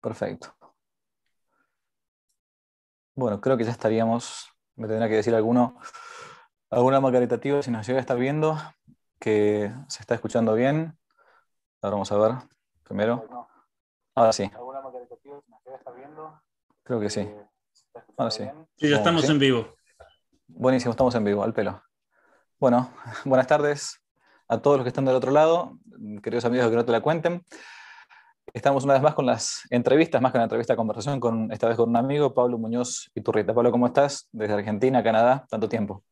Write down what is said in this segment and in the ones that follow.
Perfecto. Bueno, creo que ya estaríamos. Me tendrá que decir alguno, alguna más caritativa si nos llega a estar viendo, que se está escuchando bien. Ahora vamos a ver primero. Ahora sí. Creo que sí. Ahora sí. Sí, ya estamos en vivo. Buenísimo, estamos en vivo, al pelo. Bueno, buenas tardes a todos los que están del otro lado, queridos amigos que no te la cuenten. Estamos una vez más con las entrevistas, más que una entrevista conversación, con, esta vez con un amigo, Pablo Muñoz Iturrita. Pablo, ¿cómo estás? Desde Argentina, Canadá, tanto tiempo.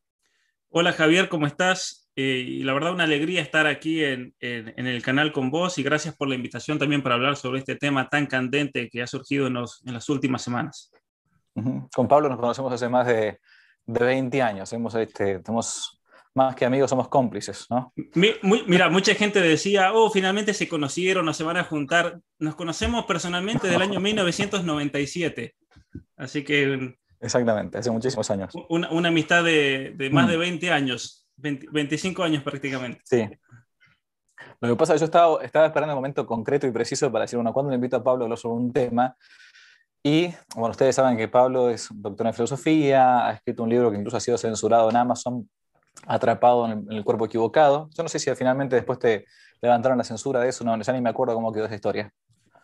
Hola Javier, ¿cómo estás? Eh, y la verdad una alegría estar aquí en, el canal con vos y gracias por la invitación también para hablar sobre este tema tan candente que ha surgido en, las últimas semanas. Con Pablo nos conocemos hace más de, de 20 años. Hemos, este, hemos más que amigos somos cómplices, ¿no? mira, mucha gente decía, oh, finalmente se conocieron, no se van a juntar. Nos conocemos personalmente del año 1997. Así que... Exactamente, hace muchísimos años. Una, una amistad de, de, más de 20 mm. años, 25 años prácticamente. Sí. Lo que pasa es que yo estaba, estaba esperando un momento concreto y preciso para decir, bueno, cuando le invito a Pablo a hablar sobre un tema, y bueno, ustedes saben que Pablo es doctor en filosofía, ha escrito un libro que incluso ha sido censurado en Amazon atrapado en el, cuerpo equivocado. Yo no sé si finalmente después te levantaron la censura de eso, no, ya ni me acuerdo cómo quedó esa historia.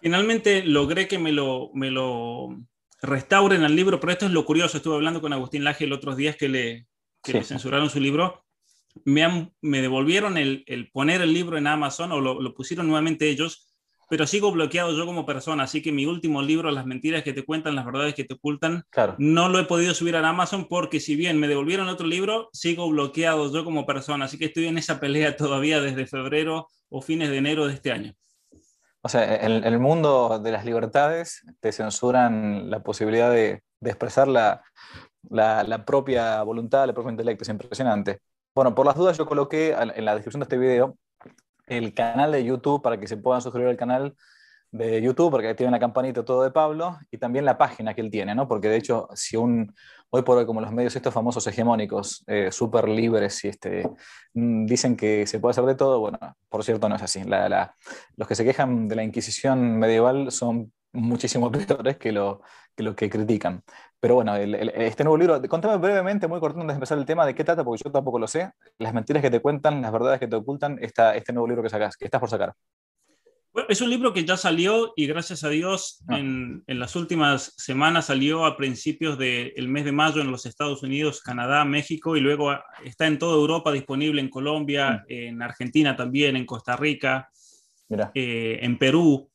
Finalmente logré que me lo, me lo restauren al libro, pero esto es lo curioso. Estuve hablando con Agustín Laje el otro día que le, que le censuraron su libro. Me, han, me devolvieron el, el, poner el libro en Amazon o lo, lo pusieron nuevamente ellos pero sigo bloqueado yo como persona, así que mi último libro, Las mentiras que te cuentan, las verdades que te ocultan, no lo he podido subir a Amazon porque si bien me devolvieron otro libro, sigo bloqueado yo como persona, así que estoy en esa pelea todavía desde febrero o fines de enero de este año. O sea, en el mundo de las libertades te censuran la posibilidad de, expresar la, la, propia voluntad, el propio intelecto, es impresionante. Bueno, por las dudas yo coloqué en la descripción de este video el canal de YouTube para que se puedan suscribir al canal de YouTube, porque tiene una campanita todo de Pablo, y también la página que él tiene, ¿no? Porque de hecho, si un, hoy por hoy, como los medios estos famosos hegemónicos, eh, súper libres, y este, mm, dicen que se puede hacer de todo, bueno, por cierto, no es así. los que se quejan de la Inquisición medieval son muchísimo peores que lo que, lo que critican. Pero bueno, este nuevo libro, contame brevemente, muy cortito antes de empezar el tema, de qué trata, porque yo tampoco lo sé, las mentiras que te cuentan, las verdades que te ocultan, esta, este nuevo libro que sacas, que estás por sacar. Bueno, es un libro que ya salió y gracias a Dios ah. en, en, las últimas semanas salió a principios del mes de mayo en los Estados Unidos, Canadá, México y luego está en toda Europa disponible en Colombia, mm. en Argentina también, en Costa Rica, eh, en Perú.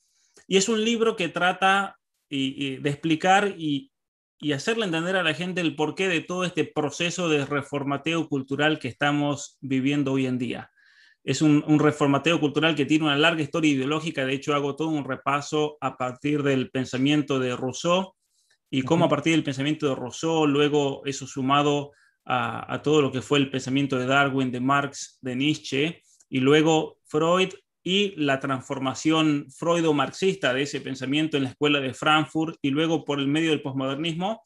Y es un libro que trata de explicar y, hacerle entender a la gente el porqué de todo este proceso de reformateo cultural que estamos viviendo hoy en día. Es un, reformateo cultural que tiene una larga historia ideológica, de hecho hago todo un repaso a partir del pensamiento de Rousseau y cómo a partir del pensamiento de Rousseau, luego eso sumado a, a todo lo que fue el pensamiento de Darwin, de Marx, de Nietzsche, y luego Freud y la transformación freudo-marxista de ese pensamiento en la escuela de Frankfurt y luego por el medio del posmodernismo,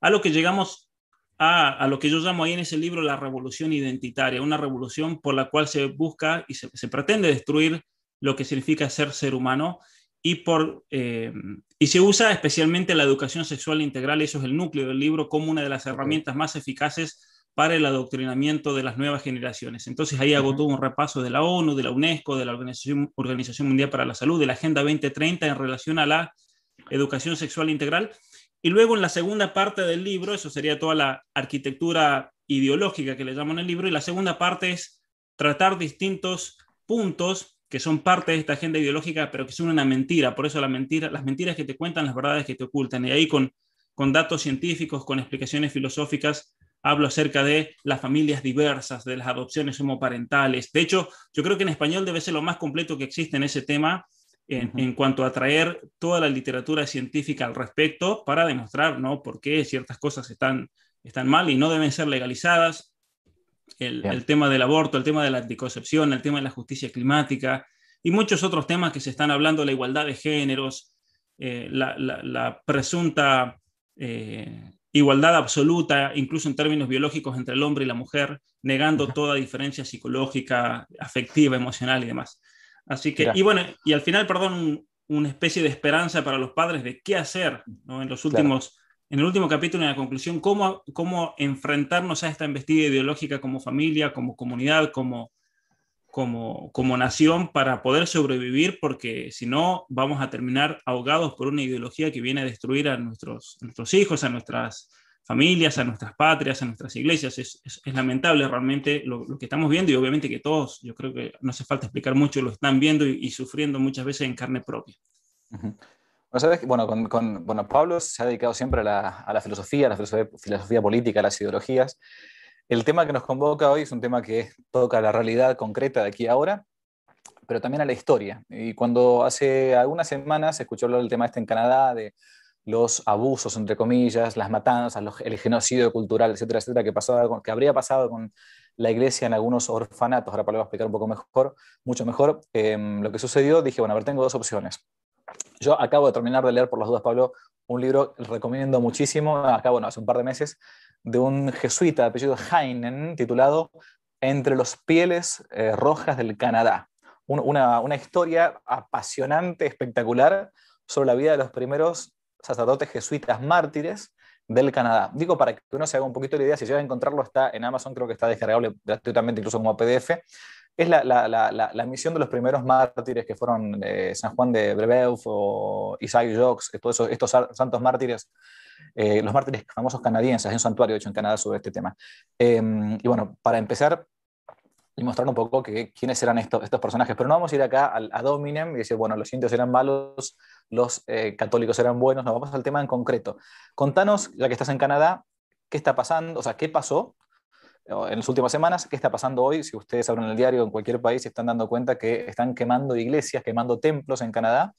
a lo que llegamos a, a, lo que yo llamo ahí en ese libro la revolución identitaria, una revolución por la cual se busca y se, se pretende destruir lo que significa ser ser humano y, por, eh, y se usa especialmente la educación sexual integral, eso es el núcleo del libro, como una de las herramientas más eficaces para el adoctrinamiento de las nuevas generaciones. Entonces ahí hago todo un repaso de la ONU, de la UNESCO, de la Organización, Organización Mundial para la Salud, de la Agenda 2030 en relación a la educación sexual integral. Y luego en la segunda parte del libro, eso sería toda la arquitectura ideológica que le llaman en el libro, y la segunda parte es tratar distintos puntos que son parte de esta agenda ideológica, pero que son una mentira. Por eso la mentira, las mentiras que te cuentan, las verdades que te ocultan. Y ahí con, con datos científicos, con explicaciones filosóficas, hablo acerca de las familias diversas, de las adopciones homoparentales. De hecho, yo creo que en español debe ser lo más completo que existe en ese tema en, cuanto a traer toda la literatura científica al respecto para demostrar ¿no? por qué ciertas cosas están, están mal y no deben ser legalizadas. El, tema del aborto, el tema de la anticoncepción, el tema de la justicia climática y muchos otros temas que se están hablando, la igualdad de géneros, eh, la, presunta eh, igualdad absoluta, incluso en términos biológicos, entre el hombre y la mujer, negando toda diferencia psicológica, afectiva, emocional y demás. Así que, y bueno, y al final, perdón, una especie de esperanza para los padres de qué hacer en los últimos, en el último capítulo, en la conclusión, cómo, cómo enfrentarnos a esta embestida ideológica como familia, como comunidad, como, como, como nación para poder sobrevivir, porque si no vamos a terminar ahogados por una ideología que viene a destruir a nuestros, nuestros hijos, a nuestras familias, a nuestras patrias, a nuestras iglesias. Es, es, lamentable realmente lo, lo, que estamos viendo y obviamente que todos, yo creo que no hace falta explicar mucho, lo están viendo y, sufriendo muchas veces en carne propia. bueno, ¿sabes? bueno, con, con, bueno, Pablo se ha dedicado siempre a la, a la filosofía, a la filosofía, filosofía, política, a las ideologías. El tema que nos convoca hoy es un tema que toca la realidad concreta de aquí a ahora, pero también a la historia. Y cuando hace algunas semanas se escuchó hablar del tema este en Canadá, de los abusos, entre comillas, las matanzas, el genocidio cultural, etcétera, etcétera, que, habría pasado con la iglesia en algunos orfanatos, ahora Pablo va a explicar un poco mejor, mucho mejor, em, lo que sucedió, dije, bueno, a ver, tengo dos opciones. Yo acabo de terminar de leer, por las dudas, Pablo, un libro que recomiendo muchísimo, acá, bueno, hace un par de meses, de un jesuita de apellido Heinen, titulado Entre los pieles eh, rojas del Canadá. una, una historia apasionante, espectacular, sobre la vida de los primeros sacerdotes jesuitas mártires del Canadá. Digo, para que uno se haga un poquito la idea, si llega a encontrarlo, está en Amazon, creo que está descargable gratuitamente, incluso como PDF. Es la, la, la, la misión de los primeros mártires que fueron eh, San Juan de Brebeuf o Isaac Jogues, todos estos santos mártires, eh, los mártires famosos canadienses, hay un santuario hecho en Canadá sobre este tema. Em, y bueno, para empezar, y mostrar un poco que, quiénes eran estos, estos personajes. Pero no vamos a ir acá a, a y decir, bueno, los indios eran malos, los eh, católicos eran buenos, no, vamos al tema en concreto. Contanos, ya que estás en Canadá, qué está pasando, o sea, qué pasó en las últimas semanas, qué está pasando hoy, si ustedes abren el diario en cualquier país se están dando cuenta que están quemando iglesias, quemando templos en Canadá,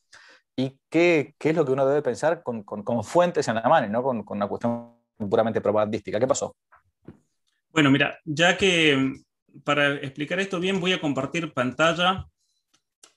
y qué, qué es lo que uno debe pensar con, con, con fuentes en la mano, no con, con una cuestión puramente propagandística. ¿Qué pasó? Bueno, mira, ya que para explicar esto bien, voy a compartir pantalla.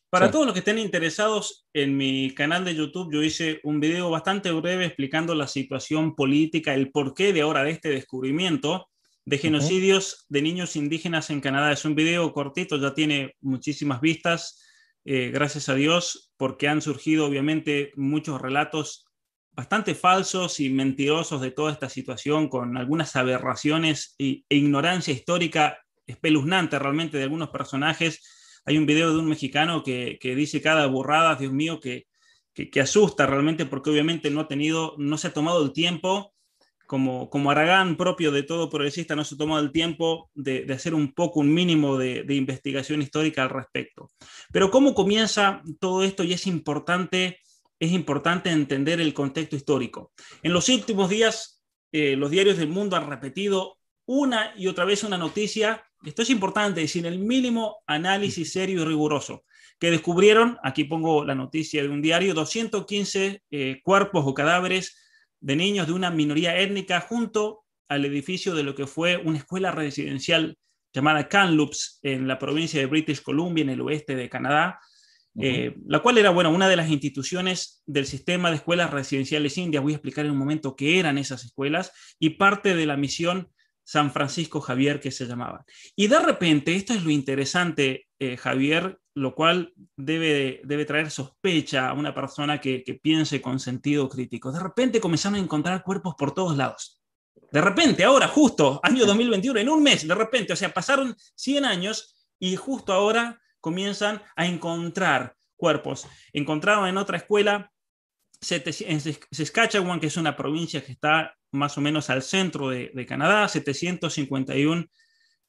Para todos los que estén interesados, en mi canal de YouTube yo hice un video bastante breve explicando la situación política, el porqué de ahora de este descubrimiento de genocidios de niños indígenas en Canadá. Es un video cortito, ya tiene muchísimas vistas, eh, gracias a Dios, porque han surgido obviamente muchos relatos bastante falsos y mentirosos de toda esta situación, con algunas aberraciones e ignorancia histórica espeluznante realmente de algunos personajes. Hay un video de un mexicano que, dice cada burrada, Dios mío, que, que, asusta realmente porque obviamente no ha tenido, no se ha tomado el tiempo, como, como Aragán propio de todo progresista, no se tomado el tiempo de, hacer un poco, un mínimo de, investigación histórica al respecto. Pero ¿cómo comienza todo esto? Y es importante, es importante entender el contexto histórico. En los últimos días, eh, los diarios del mundo han repetido una y otra vez una noticia esto es importante, sin el mínimo análisis serio y riguroso, que descubrieron, aquí pongo la noticia de un diario, 215 eh, cuerpos o cadáveres de niños de una minoría étnica junto al edificio de lo que fue una escuela residencial llamada Kamloops en la provincia de British Columbia, en el oeste de Canadá, eh, la cual era bueno, una de las instituciones del sistema de escuelas residenciales indias. Voy a explicar en un momento qué eran esas escuelas y parte de la misión San Francisco Javier que se llamaba. Y de repente, esto es lo interesante, eh, Javier, lo cual debe, debe traer sospecha a una persona que, piense con sentido crítico. De repente comenzaron a encontrar cuerpos por todos lados. De repente, ahora, justo, año 2021, en un mes, de repente, o sea, pasaron 100 años y justo ahora comienzan a encontrar cuerpos. Encontraron en otra escuela en Saskatchewan, que es una provincia que está más o menos al centro de, de Canadá, 751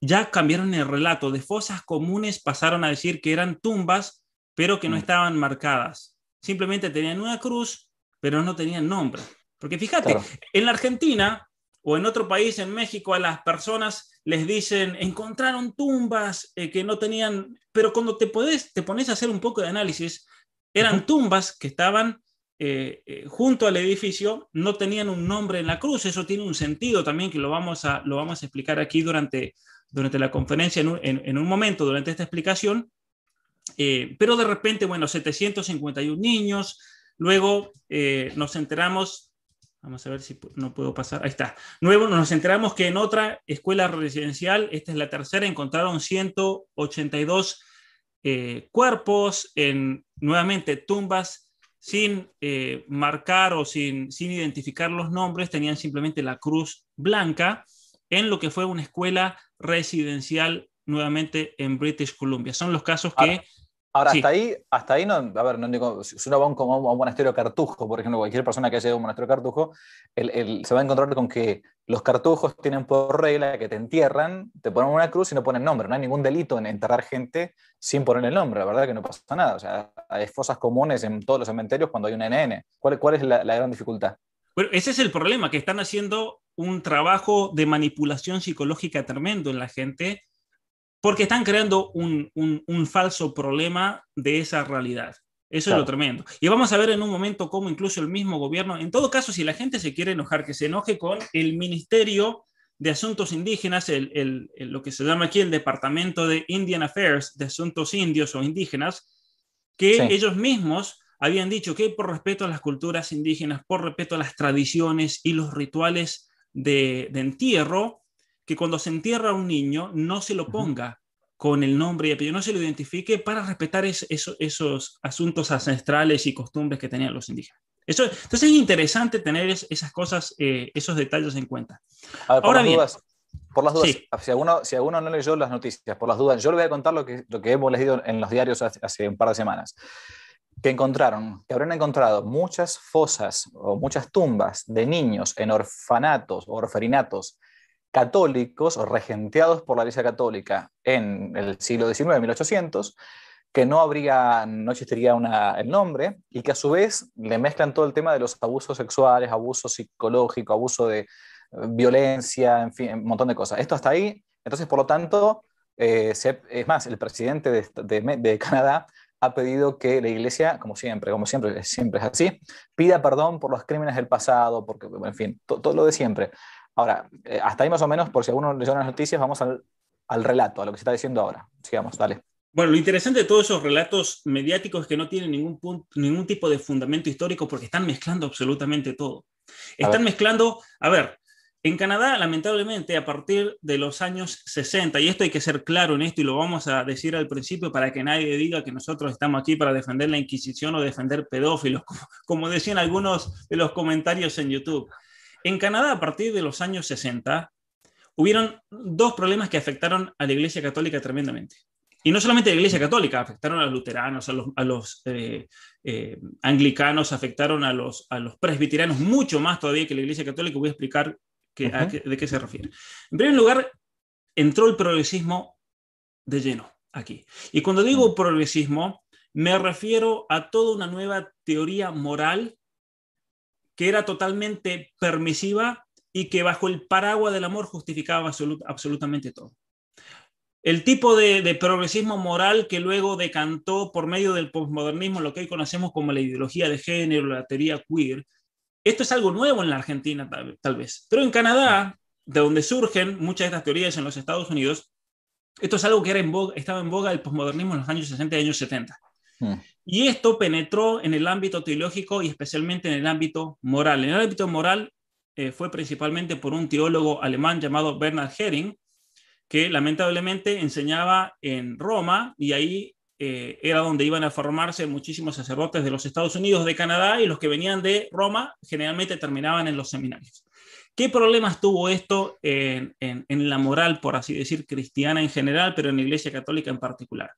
ya cambiaron el relato. De fosas comunes pasaron a decir que eran tumbas, pero que no mm. estaban marcadas. Simplemente tenían una cruz, pero no tenían nombre. Porque fíjate, en la Argentina o en otro país, en México, a las personas les dicen, encontraron tumbas eh, que no tenían, pero cuando te, podés, te pones a hacer un poco de análisis, eran tumbas que estaban eh, eh, junto al edificio, no tenían un nombre en la cruz. Eso tiene un sentido también que lo vamos a, lo vamos a explicar aquí durante, durante la conferencia en un, momento, durante esta explicación. pero de repente, bueno, 751 niños, luego nos enteramos Vamos a ver si no puedo pasar. Ahí está. Nuevo, nos enteramos que en otra escuela residencial, esta es la tercera, encontraron 182 eh, cuerpos en nuevamente tumbas sin eh, marcar o sin, sin identificar los nombres, tenían simplemente la cruz blanca en lo que fue una escuela residencial nuevamente en British Columbia. Son los casos que... Ahora, hasta ahí, hasta ahí no, a ver, no digo, si uno va a un, a un monasterio cartujo, por ejemplo, cualquier persona que haya ido a un monasterio cartujo, se va a encontrar con que los cartujos tienen por regla que te entierran, te ponen una cruz y no ponen nombre. No hay ningún delito en enterrar gente sin poner el nombre, la verdad que no pasa nada. O sea, hay fosas comunes en todos los cementerios cuando hay un NN. ¿Cuál, cuál es la, la gran dificultad? Bueno, ese es el problema, que están haciendo un trabajo de manipulación psicológica tremendo en la gente porque están creando un, falso problema de esa realidad. Eso es lo tremendo. Y vamos a ver en un momento cómo incluso el mismo gobierno, en todo caso, si la gente se quiere enojar, que se enoje con el Ministerio de Asuntos Indígenas, el, lo que se llama aquí el Departamento de Indian Affairs, de Asuntos Indios o Indígenas, que ellos mismos habían dicho que por respeto a las culturas indígenas, por respeto a las tradiciones y los rituales de, de entierro, que cuando se entierra a un niño no se lo ponga con el nombre y apellido, no se lo identifique para respetar esos asuntos ancestrales y costumbres que tenían los indígenas. Eso, entonces es interesante tener esas cosas, eh, esos detalles en cuenta. Ahora bien, por las dudas, si, alguno, si alguno no leyó las noticias, por las dudas, yo le voy a contar lo que, lo que hemos leído en los diarios hace, un par de semanas que encontraron, que habrán encontrado muchas fosas o muchas tumbas de niños en orfanatos o orferinatos católicos o regenteados por la Iglesia Católica en el siglo XIX, 1800, que no habría, no existiría una, el nombre y que a su vez le mezclan todo el tema de los abusos sexuales, abuso psicológico, abuso de eh, violencia, en fin, un montón de cosas. Esto hasta ahí, entonces por lo tanto, eh, es más, el presidente de, de, Canadá ha pedido que la Iglesia, como siempre, como siempre, siempre es así, pida perdón por los crímenes del pasado, porque, en fin, todo lo de siempre. Ahora, eh, hasta ahí más o menos, por si alguno leyó las noticias, vamos al, relato, a lo que se está diciendo ahora. Sigamos, dale. Bueno, lo interesante de todos esos relatos mediáticos es que no tienen ningún, punto, ningún tipo de fundamento histórico porque están mezclando absolutamente todo. Están mezclando, a ver, en Canadá, lamentablemente, a partir de los años 60, y esto hay que ser claro en esto y lo vamos a decir al principio para que nadie diga que nosotros estamos aquí para defender la Inquisición o defender pedófilos, como decían algunos de los comentarios en YouTube. En Canadá, a partir de los años 60, hubieron dos problemas que afectaron a la Iglesia Católica tremendamente. Y no solamente a la Iglesia Católica, afectaron a los luteranos, a los, eh, eh, anglicanos, afectaron a los, a los presbiterianos, mucho más todavía que la Iglesia Católica. Voy a explicar de qué se refiere. En primer lugar, entró el progresismo de lleno aquí. Y cuando digo progresismo, me refiero a toda una nueva teoría moral que era totalmente permisiva y que bajo el paraguas del amor justificaba absolutamente todo. El tipo de, progresismo moral que luego decantó por medio del postmodernismo, lo que hoy conocemos como la ideología de género, la teoría queer, esto es algo nuevo en la Argentina tal, vez, pero en Canadá, de donde surgen muchas de estas teorías en los Estados Unidos, esto es algo que era en estaba en boga del postmodernismo en los años 60 y años 70. Mm. Y esto penetró en el ámbito teológico y especialmente en el ámbito moral. En el ámbito moral eh, fue principalmente por un teólogo alemán llamado Bernard Hering, que lamentablemente enseñaba en Roma y ahí eh, era donde iban a formarse muchísimos sacerdotes de los Estados Unidos, de Canadá y los que venían de Roma generalmente terminaban en los seminarios. ¿Qué problemas tuvo esto en, en la moral, por así decir, cristiana en general, pero en la Iglesia Católica en particular?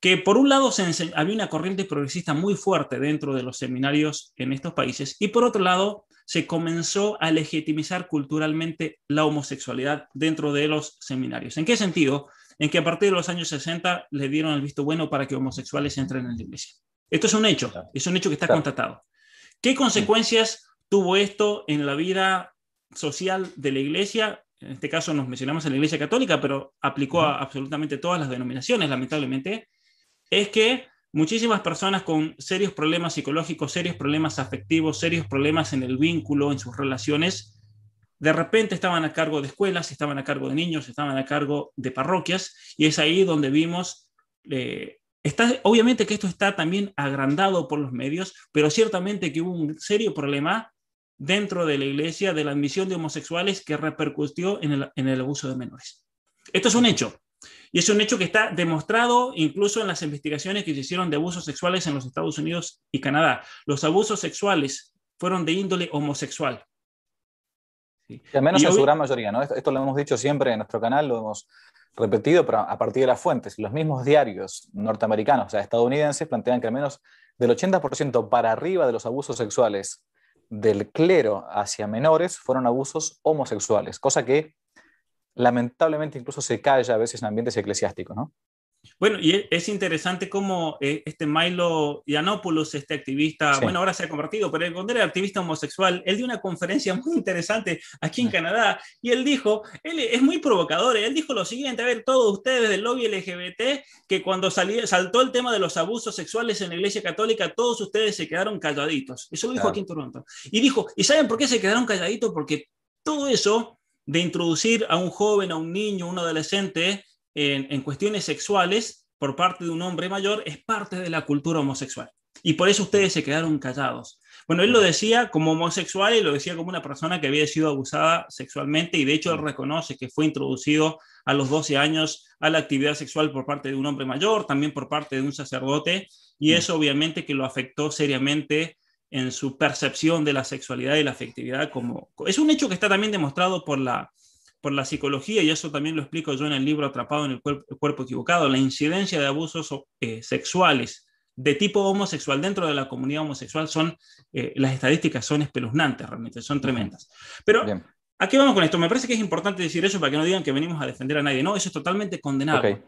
que por un lado había una corriente progresista muy fuerte dentro de los seminarios en estos países y por otro lado se comenzó a legitimizar culturalmente la homosexualidad dentro de los seminarios. ¿En qué sentido? En que a partir de los años 60 le dieron el visto bueno para que homosexuales entren en la iglesia. Esto es un hecho, es un hecho que está constatado. ¿Qué consecuencias tuvo esto en la vida social de la iglesia? En este caso nos mencionamos en la iglesia católica, pero aplicó a absolutamente todas las denominaciones, lamentablemente es que muchísimas personas con serios problemas psicológicos, serios problemas afectivos, serios problemas en el vínculo, en sus relaciones, de repente estaban a cargo de escuelas, estaban a cargo de niños, estaban a cargo de parroquias, y es ahí donde vimos, eh, está, obviamente que esto está también agrandado por los medios, pero ciertamente que hubo un serio problema dentro de la iglesia de la admisión de homosexuales que repercutió en el, en el abuso de menores. Esto es un hecho, y es un hecho que está demostrado incluso en las investigaciones que se hicieron de abusos sexuales en los Estados Unidos y Canadá. Los abusos sexuales fueron de índole homosexual. Y al menos en su gran mayoría, ¿no? Esto, lo hemos dicho siempre en nuestro canal, lo hemos repetido, pero a partir de las fuentes. Los mismos diarios norteamericanos, o sea, estadounidenses, plantean que al menos del 80% para arriba de los abusos sexuales del clero hacia menores fueron abusos homosexuales, cosa que lamentablemente incluso se calla a veces en ambientes eclesiásticos, ¿no? Bueno, y es interesante cómo eh, este Milo Yiannopoulos, este activista, bueno, ahora se ha convertido, pero cuando era activista homosexual, él dio una conferencia muy interesante aquí en Canadá y él dijo, él es muy provocador, él dijo lo siguiente, a ver, todos ustedes del lobby LGBT, que cuando salió, saltó el tema de los abusos sexuales en la Iglesia Católica, todos ustedes se quedaron calladitos. Eso lo dijo aquí en Toronto. Y dijo, ¿y saben por qué se quedaron calladitos? Porque todo eso de introducir a un joven, a un niño, a un adolescente en, cuestiones sexuales por parte de un hombre mayor es parte de la cultura homosexual. Y por eso ustedes se quedaron callados. Bueno, él lo decía como homosexual y lo decía como una persona que había sido abusada sexualmente y de hecho él reconoce que fue introducido a los 12 años a la actividad sexual por parte de un hombre mayor, también por parte de un sacerdote y eso obviamente que lo afectó seriamente en su percepción de la sexualidad y la afectividad como... Es un hecho que está también demostrado por la, por la psicología, y eso también lo explico yo en el libro Atrapado en el cuerpo, equivocado, la incidencia de abusos eh, sexuales de tipo homosexual dentro de la comunidad homosexual son, eh, las estadísticas son espeluznantes, realmente, son tremendas. Pero, ¿a qué vamos con esto? Me parece que es importante decir eso para que no digan que venimos a defender a nadie. No, eso es totalmente condenable.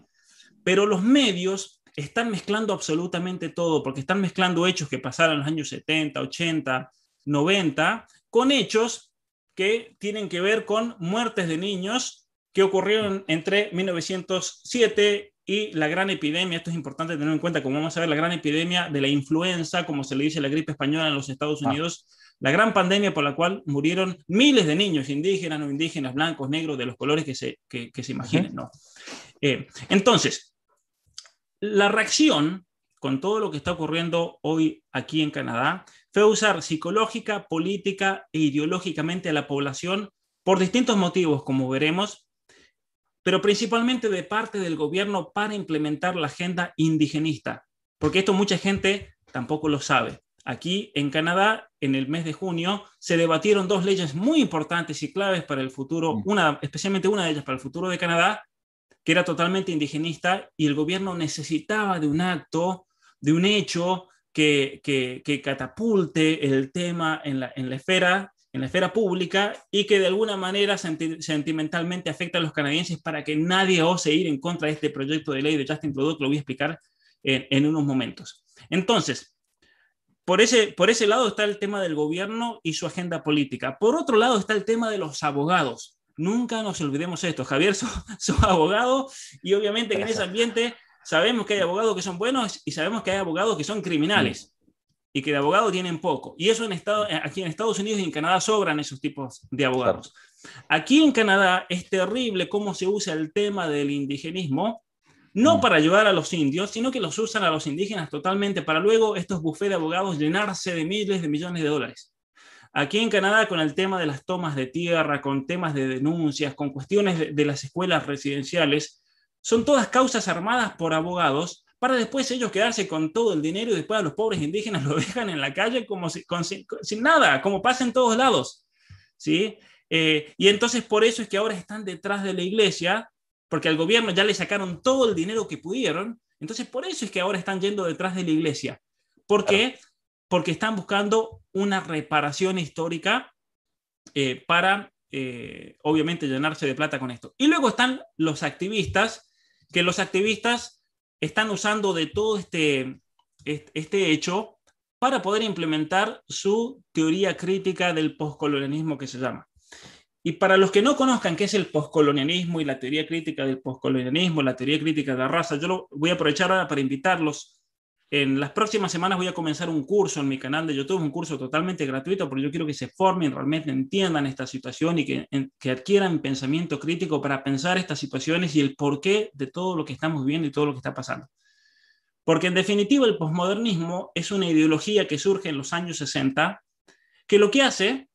Pero los medios están mezclando absolutamente todo, porque están mezclando hechos que pasaron en los años 70, 80, 90, con hechos que tienen que ver con muertes de niños que ocurrieron entre 1907 y la gran epidemia, esto es importante tener en cuenta, como vamos a ver, la gran epidemia de la influenza, como se le dice la gripe española en los Estados ah. Unidos, la gran pandemia por la cual murieron miles de niños, indígenas, no indígenas, blancos, negros, de los colores que se, que, se imaginen. ¿no? Eh, entonces, la reacción con todo lo que está ocurriendo hoy aquí en Canadá fue usar psicológica, política e ideológicamente a la población por distintos motivos, como veremos, pero principalmente de parte del gobierno para implementar la agenda indigenista, porque esto mucha gente tampoco lo sabe. Aquí en Canadá, en el mes de junio, se debatieron dos leyes muy importantes y claves para el futuro, mm. una, especialmente una de ellas para el futuro de Canadá, que era totalmente indigenista y el gobierno necesitaba de un acto, de un hecho que, que, catapulte el tema en la, en la, esfera en la esfera pública y que de alguna manera sentimentalmente afecta a los canadienses para que nadie ose ir en contra de este proyecto de ley de Justin Trudeau, que lo voy a explicar en, unos momentos. Entonces, por ese, por ese lado está el tema del gobierno y su agenda política. Por otro lado está el tema de los abogados. Nunca nos olvidemos esto. Javier, sos, abogado y obviamente que en ese ambiente sabemos que hay abogados que son buenos y sabemos que hay abogados que son criminales y que de abogados tienen poco. Y eso en estado, aquí en Estados Unidos y en Canadá sobran esos tipos de abogados. Aquí en Canadá es terrible cómo se usa el tema del indigenismo, no mm. para ayudar a los indios, sino que los usan a los indígenas totalmente para luego estos bufés de abogados llenarse de miles de millones de dólares. Aquí en Canadá, con el tema de las tomas de tierra, con temas de denuncias, con cuestiones de, las escuelas residenciales, son todas causas armadas por abogados para después ellos quedarse con todo el dinero y después a los pobres indígenas lo dejan en la calle como sin, nada, como pasa en todos lados. ¿sí? Eh, y entonces por eso es que ahora están detrás de la iglesia, porque al gobierno ya le sacaron todo el dinero que pudieron, Entonces, por eso es que ahora están yendo detrás de la iglesia. ¿Por qué? Porque están buscando una reparación histórica eh, para, eh, obviamente, llenarse de plata con esto. Y luego están los activistas, que los activistas están usando de todo este, este hecho para poder implementar su teoría crítica del postcolonialismo que se llama. Y para los que no conozcan qué es el postcolonialismo y la teoría crítica del postcolonialismo, la teoría crítica de la raza, yo lo voy a aprovechar ahora para invitarlos. En las próximas semanas voy a comenzar un curso en mi canal de YouTube, un curso totalmente gratuito, porque yo quiero que se formen, realmente entiendan esta situación y que, que adquieran pensamiento crítico para pensar estas situaciones y el porqué de todo lo que estamos viendo y todo lo que está pasando. Porque en definitiva el postmodernismo es una ideología que surge en los años 60, que lo que hace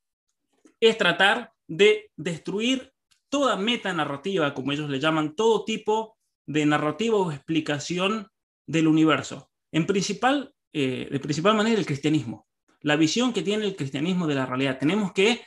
es tratar de destruir toda metanarrativa, como ellos le llaman, todo tipo de narrativa o explicación del universo. En principal, eh, de principal manera, el cristianismo. La visión que tiene el cristianismo de la realidad. Tenemos que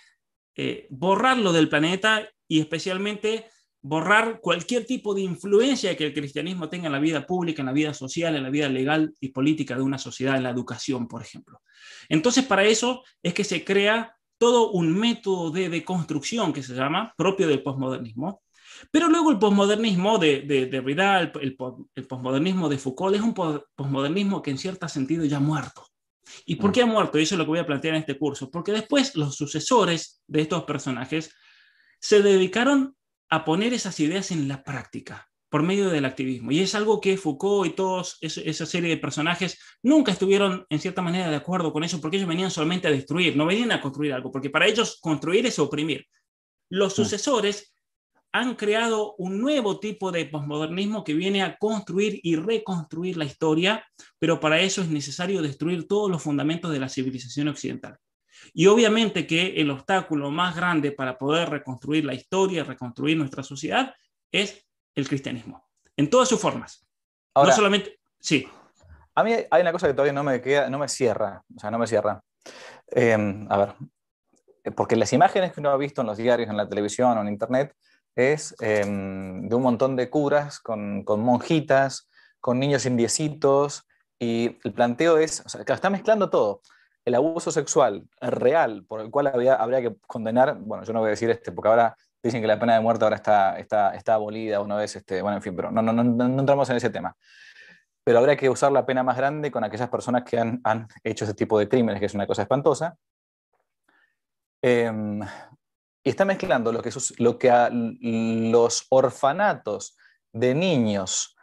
eh, borrarlo del planeta y especialmente borrar cualquier tipo de influencia que el cristianismo tenga en la vida pública, en la vida social, en la vida legal y política de una sociedad, en la educación, por ejemplo. Entonces, para eso es que se crea todo un método de deconstrucción que se llama, propio del posmodernismo. Pero luego el posmodernismo de, de, de el, el, posmodernismo de Foucault, es un posmodernismo que en cierto sentido ya ha muerto. ¿Y por mm. qué ha muerto? Y eso es lo que voy a plantear en este curso. Porque después los sucesores de estos personajes se dedicaron a poner esas ideas en la práctica por medio del activismo. Y es algo que Foucault y todos esa serie de personajes nunca estuvieron en cierta manera de acuerdo con eso, porque ellos venían solamente a destruir, no venían a construir algo, porque para ellos construir es oprimir. Los mm. sucesores han creado un nuevo tipo de posmodernismo que viene a construir y reconstruir la historia, pero para eso es necesario destruir todos los fundamentos de la civilización occidental. Y obviamente que el obstáculo más grande para poder reconstruir la historia, reconstruir nuestra sociedad, es el cristianismo, en todas sus formas. no solamente, sí. A mí hay una cosa que todavía no me, queda, no me cierra, o sea, no me cierra. Em, a ver, porque las imágenes que uno ha visto en los diarios, en la televisión o en internet, es em, de un montón de curas con, con, monjitas, con niños indiecitos, y el planteo es, o sea, que está mezclando todo. El abuso sexual real por el cual había, habría que condenar, bueno, yo no voy a decir este, porque ahora dicen que la pena de muerte ahora está, está, está abolida una vez, este, bueno, en fin, pero no, no, no, no entramos en ese tema. Pero habría que usar la pena más grande con aquellas personas que han, han hecho ese tipo de crímenes, que es una cosa espantosa. Em, y está mezclando lo que, a los orfanatos de niños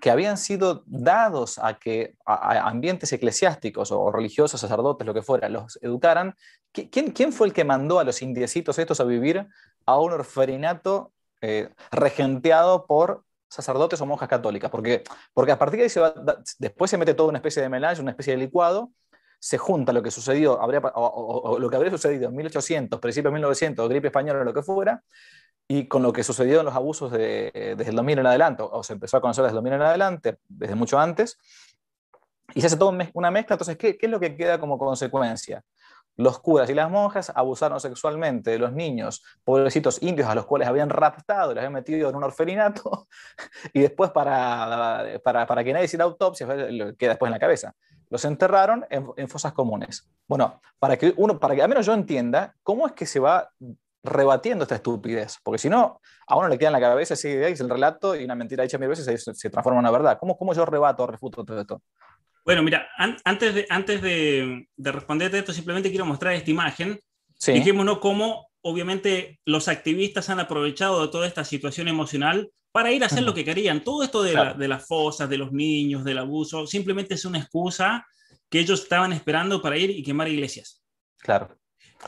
que habían sido dados a que a, ambientes eclesiásticos o religiosos, sacerdotes, lo que fuera, los educaran. ¿Quién, ¿Quién fue el que mandó a los indiecitos estos a vivir a un orferinato eh, regenteado por sacerdotes o monjas católicas? Porque, porque a partir de ahí se después se mete toda una especie de melange, una especie de licuado, se junta lo que sucedió, o, lo que habría sucedido en 1800, principios de 1900, gripe española o lo que fuera, y con lo que sucedió en los abusos desde el dominio en adelante, o, se empezó a conocer desde el dominio en adelante, desde mucho antes, y se hace toda una mezcla, entonces, ¿qué, ¿qué, es lo que queda como consecuencia? Los curas y las monjas abusaron sexualmente de los niños, pobrecitos indios a los cuales habían raptado, los habían metido en un orfelinato, y después para, para, para que nadie hiciera autopsia, queda después en la cabeza. Los enterraron en, en, fosas comunes. Bueno, para que uno, para que al menos yo entienda cómo es que se va rebatiendo esta estupidez, porque si no, a uno le queda en la cabeza esa idea y es el relato y una mentira dicha mil veces se, se transforma en una verdad. ¿Cómo, ¿Cómo yo rebato refuto todo esto? Bueno, mira, antes, de, antes de, de, responderte esto, simplemente quiero mostrar esta imagen. Sí. Dijémonos cómo, obviamente, los activistas han aprovechado de toda esta situación emocional para ir a hacer lo que querían. Todo esto de, la, de las fosas, de los niños, del abuso, simplemente es una excusa que ellos estaban esperando para ir y quemar iglesias. Claro.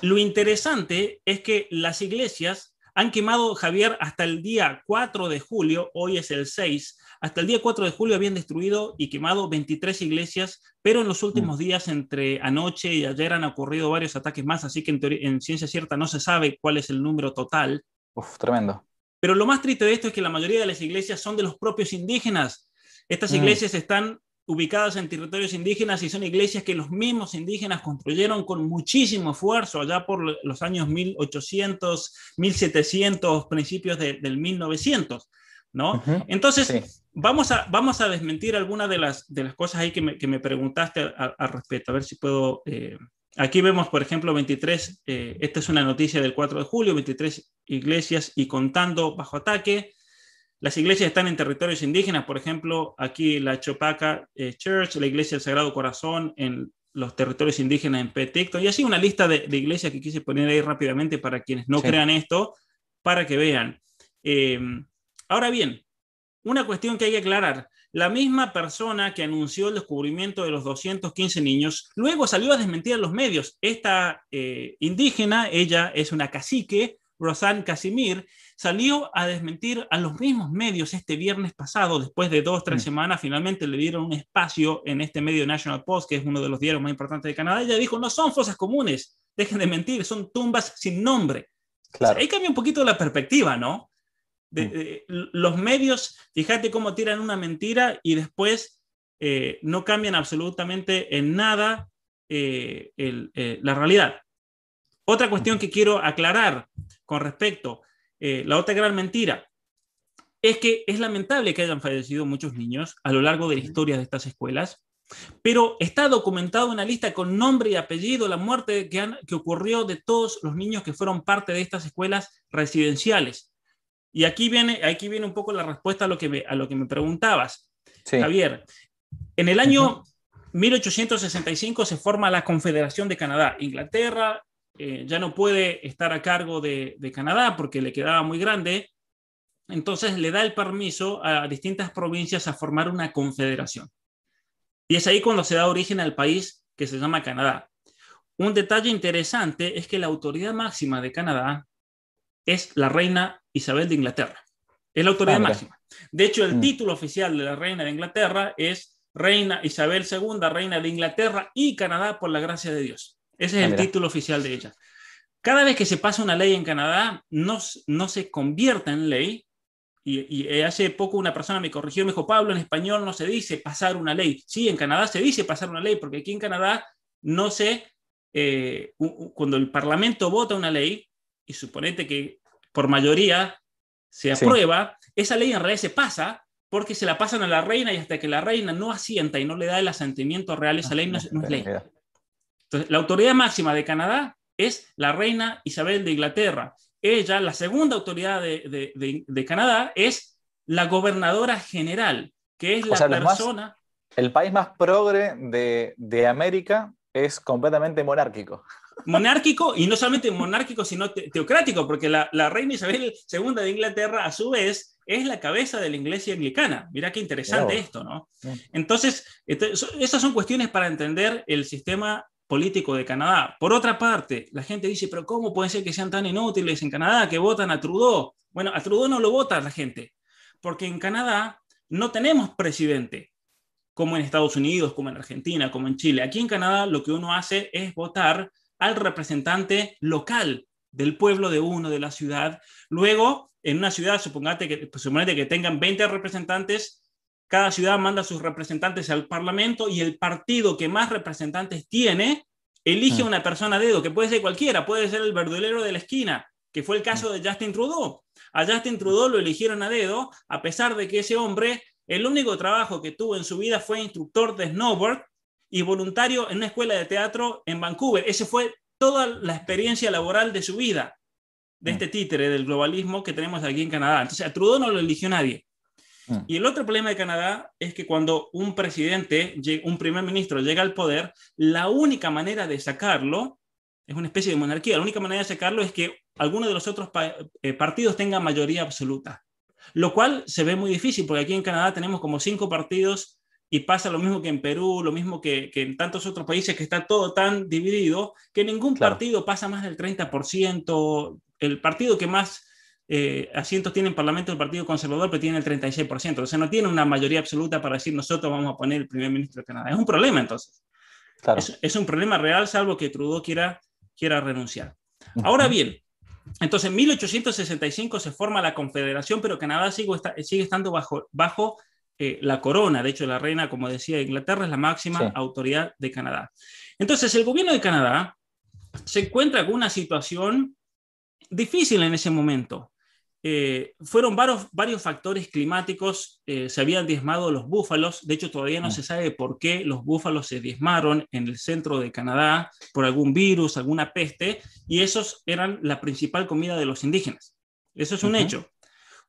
Lo interesante es que las iglesias han quemado, Javier, hasta el día 4 de julio, hoy es el 6, hasta el día 4 de julio habían destruido y quemado 23 iglesias, pero en los últimos mm. días, entre anoche y ayer, han ocurrido varios ataques más, así que en, en ciencia cierta no se sabe cuál es el número total. Uf, tremendo. Pero lo más triste de esto es que la mayoría de las iglesias son de los propios indígenas. Estas mm. iglesias están ubicadas en territorios indígenas y son iglesias que los mismos indígenas construyeron con muchísimo esfuerzo allá por los años 1800, 1700, principios de, del 1900, ¿no? Entonces, vamos a, vamos a desmentir algunas de las, de las cosas ahí que me, que me preguntaste al respecto, a ver si puedo... Eh, aquí vemos, por ejemplo, 23, eh, esta es una noticia del 4 de julio, 23 iglesias y contando bajo ataque. Las iglesias están en territorios indígenas, por ejemplo, aquí la Chopaca eh, Church, la iglesia del Sagrado Corazón en los territorios indígenas en Petecto, y así una lista de, iglesias que quise poner ahí rápidamente para quienes no crean esto, para que vean. ahora bien, una cuestión que hay que aclarar. La misma persona que anunció el descubrimiento de los 215 niños, luego salió a desmentir a los medios. Esta eh, indígena, ella es una cacique, Rosanne Casimir, salió a desmentir a los mismos medios este viernes pasado, después de dos, tres mm. semanas, finalmente le dieron un espacio en este medio National Post, que es uno de los diarios más importantes de Canadá. Ella dijo, no son fosas comunes, dejen de mentir, son tumbas sin nombre. Claro. ahí cambia un poquito la perspectiva, ¿no? Mm. los medios, fíjate cómo tiran una mentira y después eh, no cambian absolutamente en nada eh, eh, la realidad. Otra cuestión que quiero aclarar con respecto, la otra gran mentira, es que es lamentable que hayan fallecido muchos niños a lo largo de la historia de estas escuelas, pero está documentado una lista con nombre y apellido la muerte que, que ocurrió de todos los niños que fueron parte de estas escuelas residenciales. Y aquí viene, aquí viene un poco la respuesta a lo que me, a lo que me preguntabas, Javier. En el año 1865 se forma la Confederación de Canadá. Inglaterra eh, ya no puede estar a cargo de, de, Canadá porque le quedaba muy grande. Entonces le da el permiso a distintas provincias a formar una confederación. Y es ahí cuando se da origen al país que se llama Canadá. Un detalle interesante es que la autoridad máxima de Canadá es la reina Isabel de Inglaterra. Es la autoridad ah, máxima. De hecho, el mm. título oficial de la reina de Inglaterra es Reina Isabel II, reina de Inglaterra y Canadá por la gracia de Dios. Ese es ah, el título oficial de ella. Cada vez que se pasa una ley en Canadá, no, no se convierte en ley. Y, y, hace poco una persona me corrigió, me dijo, Pablo, en español no se dice pasar una ley. Sí, en Canadá se dice pasar una ley, porque aquí en Canadá no se, eh, cuando el Parlamento vota una ley, y suponete que por mayoría se aprueba, esa ley en realidad se pasa porque se la pasan a la reina y hasta que la reina no asienta y no le da el asentimiento real, esa ley no es, ley. Entonces, la autoridad máxima de Canadá es la reina Isabel de Inglaterra. Ella, la segunda autoridad de, Canadá, es la gobernadora general, que es la persona... el país más progre de América es completamente monárquico monárquico y no solamente monárquico, sino teocrático, porque la, reina Isabel II de Inglaterra, a su vez, es la cabeza de la iglesia anglicana. Mira qué interesante esto, ¿no? Entonces, esas son cuestiones para entender el sistema político de Canadá. Por otra parte, la gente dice, pero ¿cómo puede ser que sean tan inútiles en Canadá que votan a Trudeau? Bueno, a Trudeau no lo vota la gente, porque en Canadá no tenemos presidente como en Estados Unidos, como en Argentina, como en Chile. Aquí en Canadá lo que uno hace es votar al representante local del pueblo de uno, de la ciudad. Luego, en una ciudad, supongate que, pues, que tengan 20 representantes, cada ciudad manda sus representantes al Parlamento y el partido que más representantes tiene elige a mm. una persona a dedo, que puede ser cualquiera, puede ser el verdulero de la esquina, que fue el caso mm. de Justin Trudeau. A Justin Trudeau lo eligieron a dedo, a pesar de que ese hombre, el único trabajo que tuvo en su vida fue instructor de snowboard y voluntario en una escuela de teatro en Vancouver. Esa fue toda la experiencia laboral de su vida, de mm. este títere del globalismo que tenemos aquí en Canadá. Entonces, a Trudeau no lo eligió nadie. Mm. Y el otro problema de Canadá es que cuando un presidente, un primer ministro llega al poder, la única manera de sacarlo es una especie de monarquía. La única manera de sacarlo es que alguno de los otros eh, partidos tenga mayoría absoluta. Lo cual se ve muy difícil porque aquí en Canadá tenemos como cinco partidos y pasa lo mismo que en Perú, lo mismo que, en tantos otros países que está todo tan dividido que ningún partido pasa más del 30%. El partido que más eh, asientos tiene en Parlamento, el Partido Conservador, pero tiene el 36%. O sea, no tiene una mayoría absoluta para decir nosotros vamos a poner el primer ministro de Canadá. Es un problema entonces. Es, un problema real, salvo que Trudeau quiera, quiera renunciar. Ahora bien, entonces en 1865 se forma la Confederación, pero Canadá sigue, sigue estando bajo, bajo eh, la corona. De hecho, la reina, como decía, Inglaterra es la máxima autoridad de Canadá. Entonces, el gobierno de Canadá se encuentra con una situación difícil en ese momento. eh, fueron varios, varios, factores climáticos, eh, se habían diezmado los búfalos, de hecho todavía no mm. se sabe por qué los búfalos se diezmaron en el centro de Canadá por algún virus, alguna peste, y esos eran la principal comida de los indígenas. Eso es un hecho.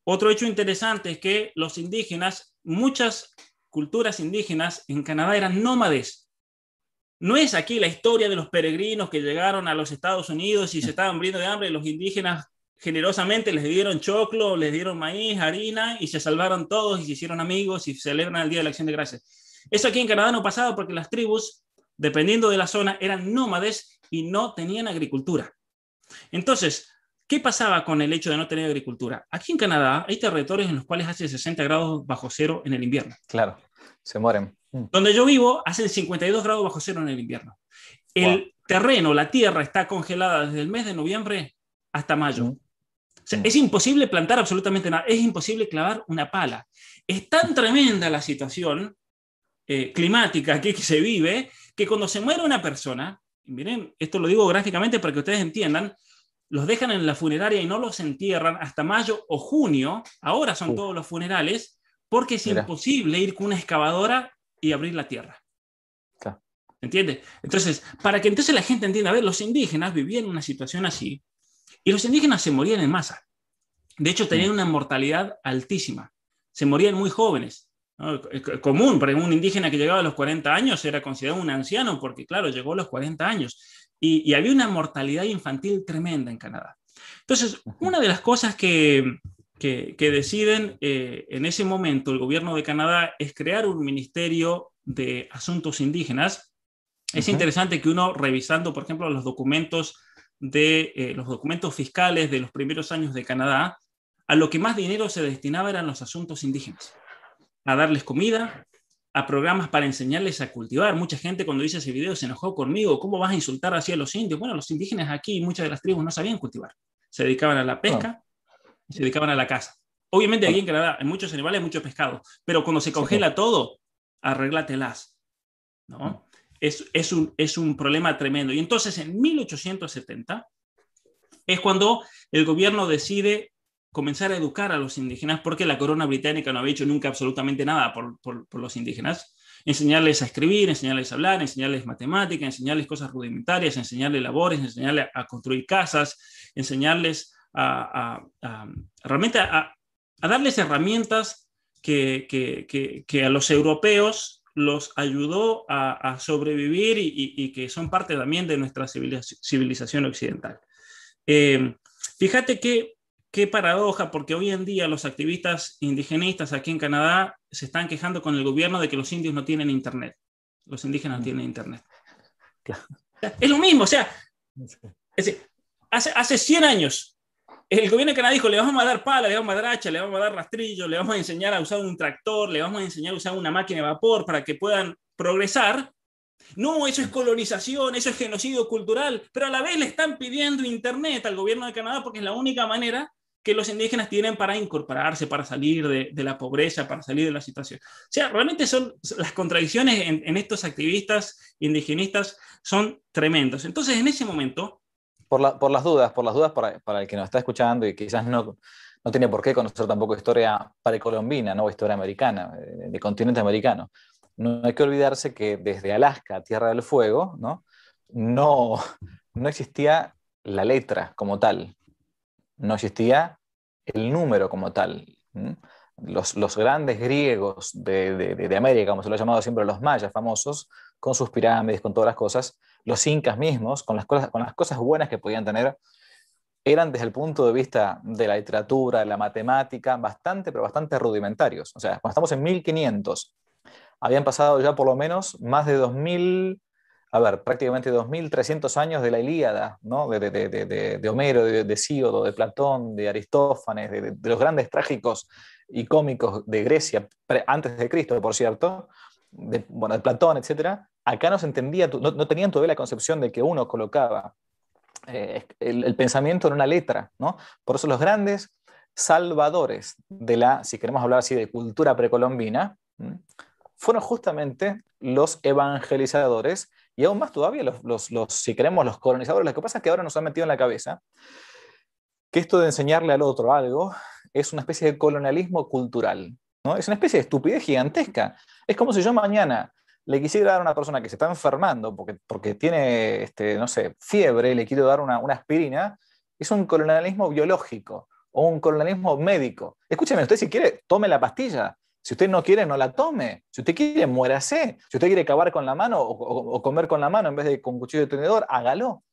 Otro hecho interesante es que los indígenas, muchas culturas indígenas en Canadá eran nómades. No es aquí la historia de los peregrinos que llegaron a los Estados Unidos y se estaban muriendo de hambre y los indígenas generosamente les dieron choclo, les dieron maíz, harina y se salvaron todos y se hicieron amigos y celebran el Día de la Acción de Gracias. Eso aquí en Canadá no pasaba porque las tribus, dependiendo de la zona, eran nómades y no tenían agricultura. Entonces, ¿qué pasaba con el hecho de no tener agricultura? Aquí en Canadá hay territorios en los cuales hace 60 grados bajo cero en el invierno. Claro, se mueren. Mm. Donde yo vivo, hace 52 grados bajo cero en el invierno. El terreno, la tierra está congelada desde el mes de noviembre hasta mayo. Mm. Mm. es imposible plantar absolutamente nada, es imposible clavar una pala. Es tan tremenda la situación eh, climática que, que se vive que cuando se muere una persona, miren, esto lo digo gráficamente para que ustedes entiendan, los dejan en la funeraria y no los entierran hasta mayo o junio, ahora son todos los funerales, porque es imposible ir con una excavadora y abrir la tierra. ¿Entiendes? Entonces, para que entonces la gente entienda, a ver, los indígenas vivían una situación así, y los indígenas se morían en masa. De hecho, tenían una mortalidad altísima. Se morían muy jóvenes. Común, para un indígena que llegaba a los 40 años era considerado un anciano porque, claro, llegó a los 40 años. Y, había una mortalidad infantil tremenda en Canadá. Entonces, una de las cosas que, que, deciden eh, en ese momento el gobierno de Canadá es crear un ministerio de asuntos indígenas. Es interesante que uno, revisando, por ejemplo, los documentos de eh, los documentos fiscales de los primeros años de Canadá, a lo que más dinero se destinaba eran los asuntos indígenas, a darles comida, a programas para enseñarles a cultivar. Mucha gente cuando hice ese video se enojó conmigo, ¿cómo vas a insultar así a los indios? Bueno, los indígenas aquí, muchas de las tribus no sabían cultivar, se dedicaban a la pesca y se dedicaban a la caza. Obviamente aquí en Canadá hay muchos animales, mucho pescado, pero cuando se congela todo, arréglatelas, ¿no? es, un, es un problema tremendo. Y entonces en 1870 es cuando el gobierno decide comenzar a educar a los indígenas porque la corona británica no había hecho nunca absolutamente nada por, por, los indígenas. Enseñarles a escribir, enseñarles a hablar, enseñarles matemáticas, enseñarles cosas rudimentarias, enseñarles labores, enseñarles a construir casas, enseñarles a, realmente a, darles herramientas que, que, que, a los europeos los ayudó a, sobrevivir y, que son parte también de nuestra civilización occidental. Eh, fíjate qué, qué paradoja, porque hoy en día los activistas indigenistas aquí en Canadá se están quejando con el gobierno de que los indios no tienen internet. Los indígenas no tienen internet. Es lo mismo, o sea, hace, hace 100 años el gobierno de Canadá dijo, le vamos a dar pala, le vamos a dar hacha, le vamos a dar rastrillo, le vamos a enseñar a usar un tractor, le vamos a enseñar a usar una máquina de vapor para que puedan progresar. No, eso es colonización, eso es genocidio cultural, pero a la vez le están pidiendo Internet al gobierno de Canadá porque es la única manera que los indígenas tienen para incorporarse, para salir de, la pobreza, para salir de la situación. O sea, realmente son las contradicciones en, estos activistas indigenistas son tremendas. Entonces, en ese momento, por, las dudas, por las dudas para, el que nos está escuchando y quizás no, no tiene por qué conocer tampoco historia precolombina, ¿no? historia americana, eh, de continente americano. No hay que olvidarse que desde Alaska, Tierra del Fuego, ¿no? No, no existía la letra como tal, no existía el número como tal. Los, los, grandes griegos de, de, América, como se lo ha llamado siempre los mayas famosos, con sus pirámides, con todas las cosas, los incas mismos, con las, cosas, con las cosas buenas que podían tener, eran desde el punto de vista de la literatura, de la matemática, bastante, pero bastante rudimentarios. O sea, cuando estamos en 1500, habían pasado ya por lo menos más de 2000, a ver, prácticamente 2300 años de la Ilíada, ¿no? de, Homero, de, de de Platón, de Aristófanes, de, los grandes trágicos y cómicos de Grecia, antes de Cristo, por cierto, de, bueno, de Platón, etcétera, acá no se entendía, no, tenían todavía la concepción de que uno colocaba eh, el, pensamiento en una letra, ¿no? Por eso los grandes salvadores de la, si queremos hablar así, de cultura precolombina, fueron justamente los evangelizadores y aún más todavía los, si queremos, los colonizadores. Lo que pasa es que ahora nos han metido en la cabeza que esto de enseñarle al otro algo es una especie de colonialismo cultural. ¿no? Es una especie de estupidez gigantesca. Es como si yo mañana le quisiera dar a una persona que se está enfermando porque, porque tiene, este, no sé, fiebre le quiero dar una, una aspirina, es un colonialismo biológico o un colonialismo médico. Escúcheme, usted si quiere, tome la pastilla. Si usted no quiere, no la tome. Si usted quiere, muérase. Si usted quiere cavar con la mano o, comer con la mano en vez de con cuchillo de tenedor, hágalo.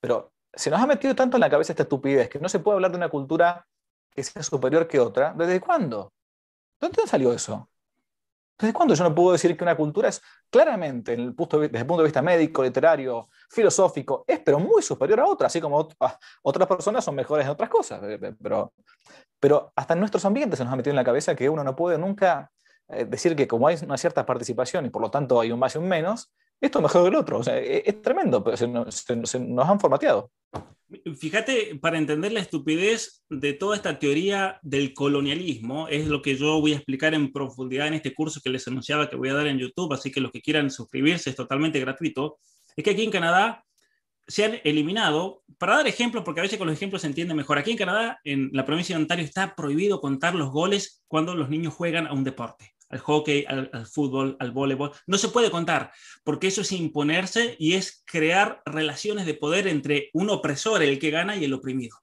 Pero se nos ha metido tanto en la cabeza esta estupidez que no se puede hablar de una cultura que sea superior que otra. ¿Desde cuándo? ¿Dónde salió eso? ¿Desde cuándo yo no puedo decir que una cultura es claramente, desde el punto de vista médico, literario, filosófico, es pero muy superior a otra, así como ah, otras personas son mejores en otras cosas? Eh, eh, pero, pero hasta en nuestros ambientes se nos ha metido en la cabeza que uno no puede nunca eh, decir que como hay una cierta participación y por lo tanto hay un más y un menos, esto es mejor que el otro. O sea, es, es tremendo, pero se, se nos han formateado. Fíjate, para entender la estupidez de toda esta teoría del colonialismo, es lo que yo voy a explicar en profundidad en este curso que les anunciaba que voy a dar en YouTube, así que los que quieran suscribirse es totalmente gratuito, es que aquí en Canadá se han eliminado, para dar ejemplos, porque a veces con los ejemplos se entiende mejor, aquí en Canadá, en la provincia de Ontario, está prohibido contar los goles cuando los niños juegan a un deporte al hockey, al, fútbol, al voleibol. No se puede contar, porque eso es imponerse y es crear relaciones de poder entre un opresor, el que gana, y el oprimido.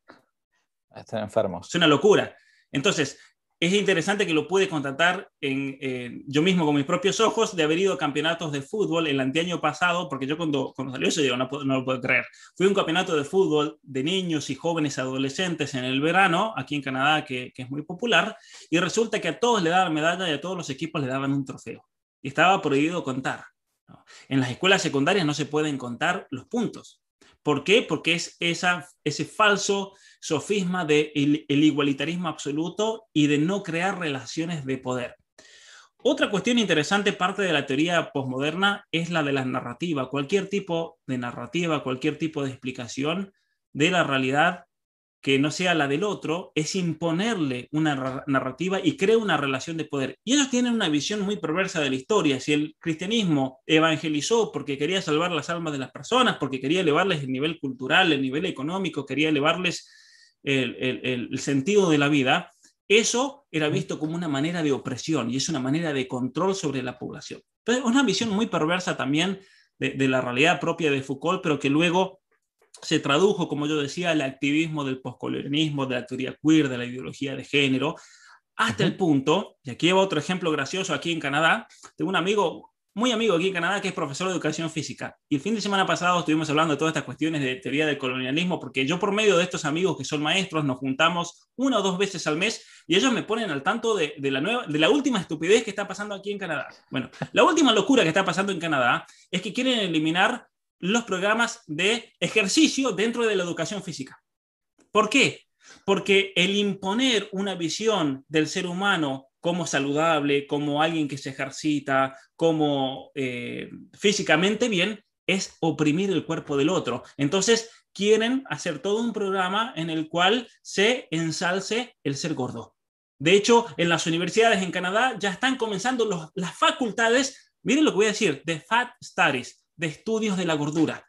Están enfermos. Es una locura. Entonces, es interesante que lo pude constatar en, yo mismo con mis propios ojos de haber ido a campeonatos de fútbol el anteaño pasado, porque yo cuando, cuando salió eso digo, no, lo puedo creer. Fui a un campeonato de fútbol de niños y jóvenes adolescentes en el verano, aquí en Canadá, que, es muy popular, y resulta que a todos le daban medalla y a todos los equipos le daban un trofeo. Estaba prohibido contar. En las escuelas secundarias no se pueden contar los puntos. ¿Por qué? Porque es ese falso sofisma del de el igualitarismo absoluto y de no crear relaciones de poder. Otra cuestión interesante, parte de la teoría posmoderna, es la de la narrativa. Cualquier tipo de narrativa, cualquier tipo de explicación de la realidad que no sea la del otro, es imponerle una narrativa y crea una relación de poder. Y ellos tienen una visión muy perversa de la historia. Si el cristianismo evangelizó porque quería salvar las almas de las personas, porque quería elevarles el nivel cultural, el nivel económico, quería elevarles el, el, sentido de la vida, eso era visto como una manera de opresión y es una manera de control sobre la población. Entonces, una visión muy perversa también de, de la realidad propia de Foucault, pero que luego se tradujo, como yo decía, al activismo del postcolonialismo, de la teoría queer, de la ideología de género, hasta el punto, y aquí llevo otro ejemplo gracioso aquí en Canadá, tengo un amigo, muy amigo aquí en Canadá, que es profesor de educación física. Y el fin de semana pasado estuvimos hablando de todas estas cuestiones de teoría del colonialismo, porque yo por medio de estos amigos que son maestros nos juntamos una o dos veces al mes y ellos me ponen al tanto de, de, la, nueva, de la última estupidez que está pasando aquí en Canadá. Bueno, la última locura que está pasando en Canadá es que quieren eliminar los programas de ejercicio dentro de la educación física. ¿Por qué? Porque el imponer una visión del ser humano como saludable, como alguien que se ejercita, como eh, físicamente bien, es oprimir el cuerpo del otro. Entonces, quieren hacer todo un programa en el cual se ensalce el ser gordo. De hecho, en las universidades en Canadá ya están comenzando las facultades, miren lo que voy a decir, de Fat Studies, de estudios de la gordura.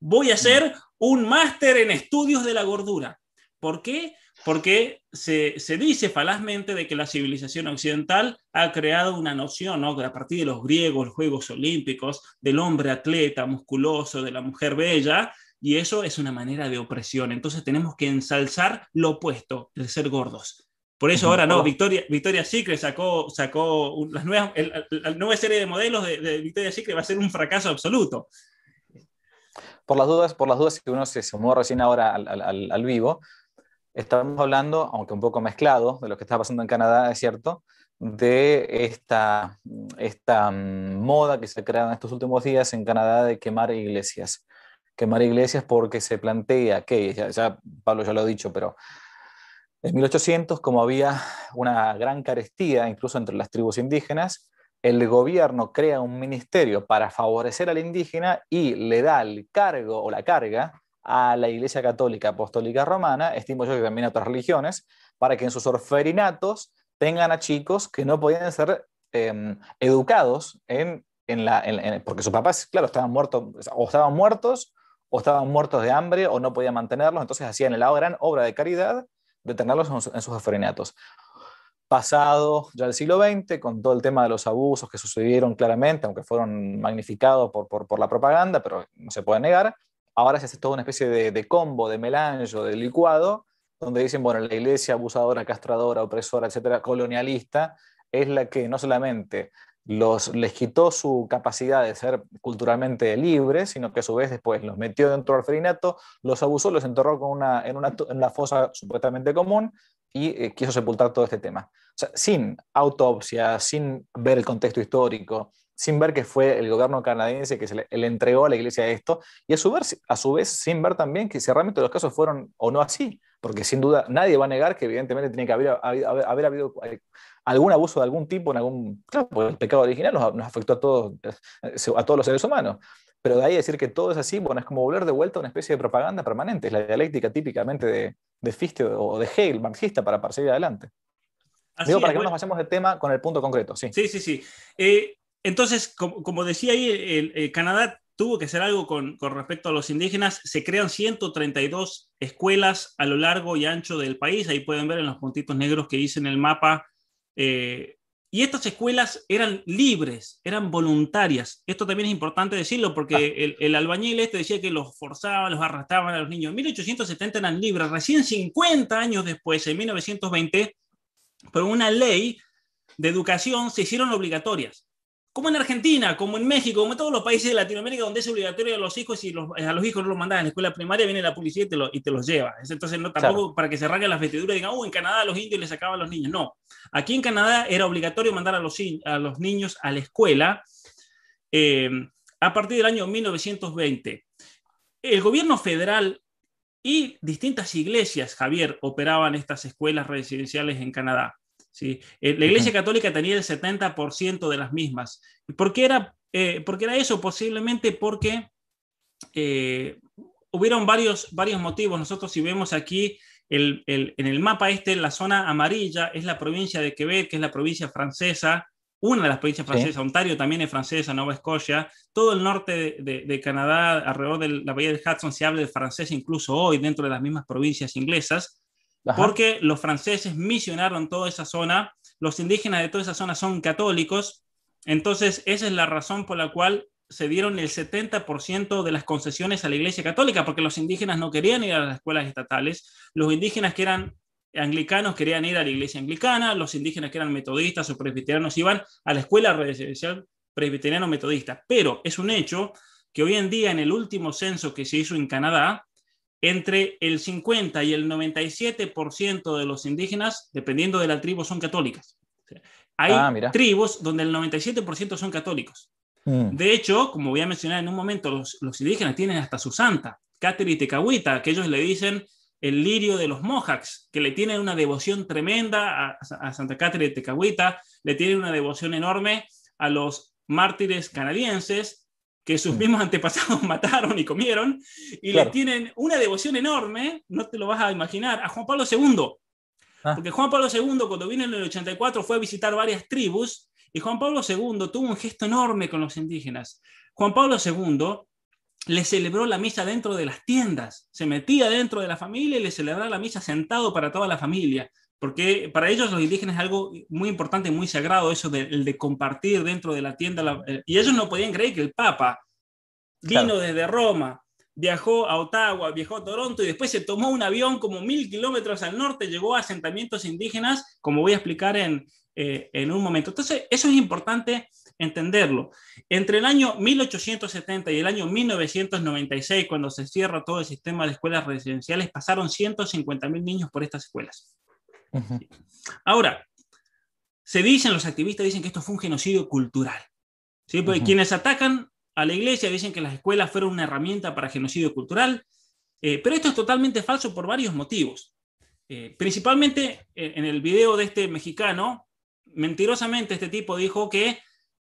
Voy a hacer un máster en estudios de la gordura. ¿Por qué? Porque se, dice falazmente de que la civilización occidental ha creado una noción, ¿no? a partir de los griegos, los Juegos Olímpicos, del hombre atleta, musculoso, de la mujer bella, y eso es una manera de opresión. Entonces tenemos que ensalzar lo opuesto, el ser gordos. Por eso ahora no, Victoria, Victoria Secret sacó, sacó las nuevas, la nueva serie de modelos de, de, Victoria Secret va a ser un fracaso absoluto. Por las dudas, por las dudas que uno se sumó recién ahora al, al, al, vivo, estamos hablando, aunque un poco mezclado, de lo que está pasando en Canadá, es cierto, de esta, esta mm, moda que se ha creado en estos últimos días en Canadá de quemar iglesias. Quemar iglesias porque se plantea que, ya, ya Pablo ya lo ha dicho, pero en 1800, como había una gran carestía, incluso entre las tribus indígenas, el gobierno crea un ministerio para favorecer al indígena y le da el cargo o la carga a la Iglesia Católica Apostólica Romana, estimo yo que también a otras religiones, para que en sus orferinatos tengan a chicos que no podían ser em, educados en, en la... porque sus papás, claro, estaban muertos o estaban muertos o estaban muertos de hambre o no podían mantenerlos, entonces hacían la gran obra de caridad de tenerlos en, sus orfanatos. Pasado ya el siglo XX, con todo el tema de los abusos que sucedieron claramente, aunque fueron magnificados por, por, la propaganda, pero no se puede negar, ahora se hace toda una especie de, de combo, de melange, de licuado, donde dicen, bueno, la iglesia abusadora, castradora, opresora, etcétera, colonialista, es la que no solamente los, les quitó su capacidad de ser culturalmente libres, sino que a su vez después los metió dentro del orfanato, los abusó, los enterró con una, en, una, fosa supuestamente común y eh, quiso sepultar todo este tema. Sin autopsia, sin ver el contexto histórico, sin ver que fue el gobierno canadiense que se le, entregó a la iglesia esto, y a su, vez, a su vez sin ver también que si realmente los casos fueron o no así, porque sin duda nadie va a negar que evidentemente tiene que haber, haber, habido eh, algún abuso de algún tipo, en algún, claro, porque el pecado original nos, afectó a todos, eh, a todos los seres humanos. Pero de ahí decir que todo es así, bueno, es como volver de vuelta a una especie de propaganda permanente, es la dialéctica típicamente de, de Fichte o de Hegel, marxista, para, para seguir adelante. Digo, para que no nos pasemos de tema con el punto concreto, sí. Sí, sí, sí. Eh, entonces, como, decía ahí, el, Canadá tuvo que hacer algo con, respecto a los indígenas. Se crean 132 escuelas a lo largo y ancho del país. Ahí pueden ver en los puntitos negros que hice en el mapa. Eh, y estas escuelas eran libres, eran voluntarias. Esto también es importante decirlo porque ah. el, albañil este decía que los forzaban, los arrastraban a los niños. En 1870 eran libres. Recién 50 años después, en 1920, por una ley de educación se hicieron obligatorias como en Argentina, como en México, como en todos los países de Latinoamérica donde es obligatorio a los hijos y a los hijos no los mandan a la escuela primaria, viene la policía y te, y te los lleva. Entonces, no tampoco para que se arranquen las vestiduras y digan, oh, en Canadá a los indios les sacaban a los niños. No, aquí en Canadá era obligatorio mandar a los, a los niños a la escuela eh, a partir del año 1920. El gobierno federal y distintas iglesias, Javier, operaban estas escuelas residenciales en Canadá. ¿Sí? Eh, la Iglesia Católica tenía el 70% de las mismas. ¿Por qué era, eh, era eso? Posiblemente porque eh, hubieron varios, varios motivos. Nosotros si vemos aquí el, en el mapa este, la zona amarilla es la provincia de Quebec, que es la provincia francesa, una de las provincias francesas, Ontario también es francesa, Nueva Escocia, todo el norte de, Canadá, alrededor de la bahía del Hudson, se habla de francés incluso hoy dentro de las mismas provincias inglesas porque los franceses misionaron toda esa zona, los indígenas de toda esa zona son católicos, entonces esa es la razón por la cual se dieron el 70% de las concesiones a la Iglesia Católica, porque los indígenas no querían ir a las escuelas estatales, los indígenas que eran anglicanos querían ir a la Iglesia Anglicana, los indígenas que eran metodistas o presbiterianos iban a la escuela residencial presbiteriano-metodista. Pero es un hecho que hoy en día, en el último censo que se hizo en Canadá, entre el 50 y el 97% de los indígenas, dependiendo de la tribu, son católicas. hay ah, tribus donde el 97% son católicos. Mm. De hecho, como voy a mencionar en un momento, los, indígenas tienen hasta su santa, Cateri Tecahuita, que ellos le dicen el lirio de los Mohawks, que le tienen una devoción tremenda a, Santa Cateri Tecahuita, le tienen una devoción enorme a los mártires canadienses, que sus mm. mismos antepasados mataron y comieron, y le tienen una devoción enorme, no te lo vas a imaginar, a Juan Pablo II. Ah. Porque Juan Pablo II, cuando vino en el 84, fue a visitar varias tribus, y Juan Pablo II tuvo un gesto enorme con los indígenas. Juan Pablo II le celebró la misa dentro de las tiendas, se metía dentro de la familia y le celebraba la misa sentado para toda la familia porque para ellos los indígenas es algo muy importante, muy sagrado, eso de, de compartir dentro de la tienda. Eh, y ellos no podían creer que el Papa vino desde Roma, viajó a Ottawa, viajó a Toronto y después se tomó un avión como mil kilómetros al norte, llegó a asentamientos indígenas, como voy a explicar en, eh, en un momento. Entonces, eso es importante entenderlo. Entre el año 1870 y el año 1996, cuando se cierra todo el sistema de escuelas residenciales, pasaron 150 mil niños por estas escuelas. Ahora, se dicen, los activistas dicen que esto fue un genocidio cultural. ¿sí? Porque quienes atacan a la iglesia dicen que las escuelas fueron una herramienta para genocidio cultural, eh, pero esto es totalmente falso por varios motivos. Eh, principalmente eh, en el video de este mexicano, mentirosamente este tipo dijo que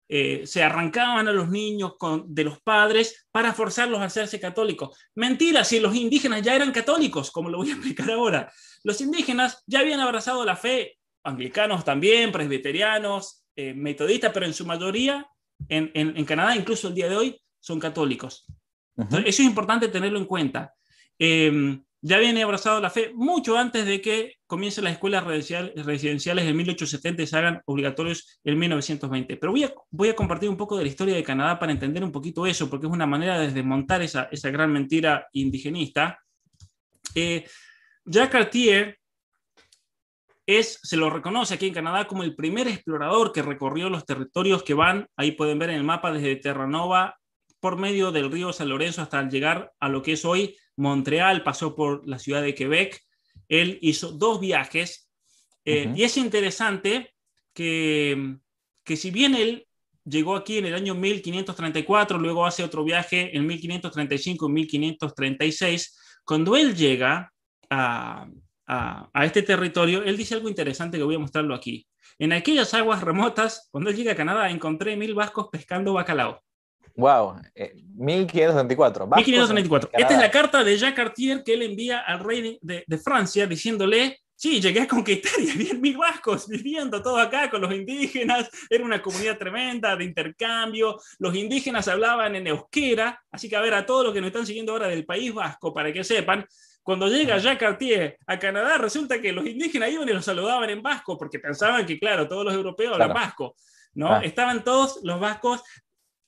se arrancaban a los niños de los padres para forzarlos a hacerse católicos. Mentira, si los indígenas ya eran católicos, como lo voy a explicar ahora. Los indígenas ya habían abrazado la fe, anglicanos también, presbiterianos, eh, metodistas, pero en su mayoría en, Canadá, incluso el día de hoy, son católicos. Entonces, eso es importante tenerlo en cuenta. Eh, ya viene abrazado la fe mucho antes de que comiencen las escuelas residenciales en 1870 y se hagan obligatorios en 1920. Pero voy a, voy a compartir un poco de la historia de Canadá para entender un poquito eso, porque es una manera de desmontar esa, esa gran mentira indigenista. Eh, Jacques Cartier es, se lo reconoce aquí en Canadá como el primer explorador que recorrió los territorios que van, ahí pueden ver en el mapa, desde Terranova por medio del río San Lorenzo hasta llegar a lo que es hoy Montreal, pasó por la ciudad de Quebec. Él hizo dos viajes eh, y es interesante que, que si bien él llegó aquí en el año 1534, luego hace otro viaje en 1535 y 1536, cuando él llega a, a, a, este territorio, él dice algo interesante que voy a mostrarlo aquí. En aquellas aguas remotas, cuando él llega a Canadá, encontré mil vascos pescando bacalao. Wow, 1534. 1534. Esta es la carta de Jacques Cartier que él envía al rey de, de, Francia diciéndole, sí, llegué a conquistar y había mil vascos viviendo todo acá con los indígenas, era una comunidad tremenda de intercambio, los indígenas hablaban en euskera, así que a ver, a todos los que nos están siguiendo ahora del País Vasco, para que sepan, cuando llega Jacques Cartier a Canadá, resulta que los indígenas iban y los saludaban en vasco, porque pensaban que, claro, todos los europeos hablan vasco. ¿no? Ah. Estaban todos los vascos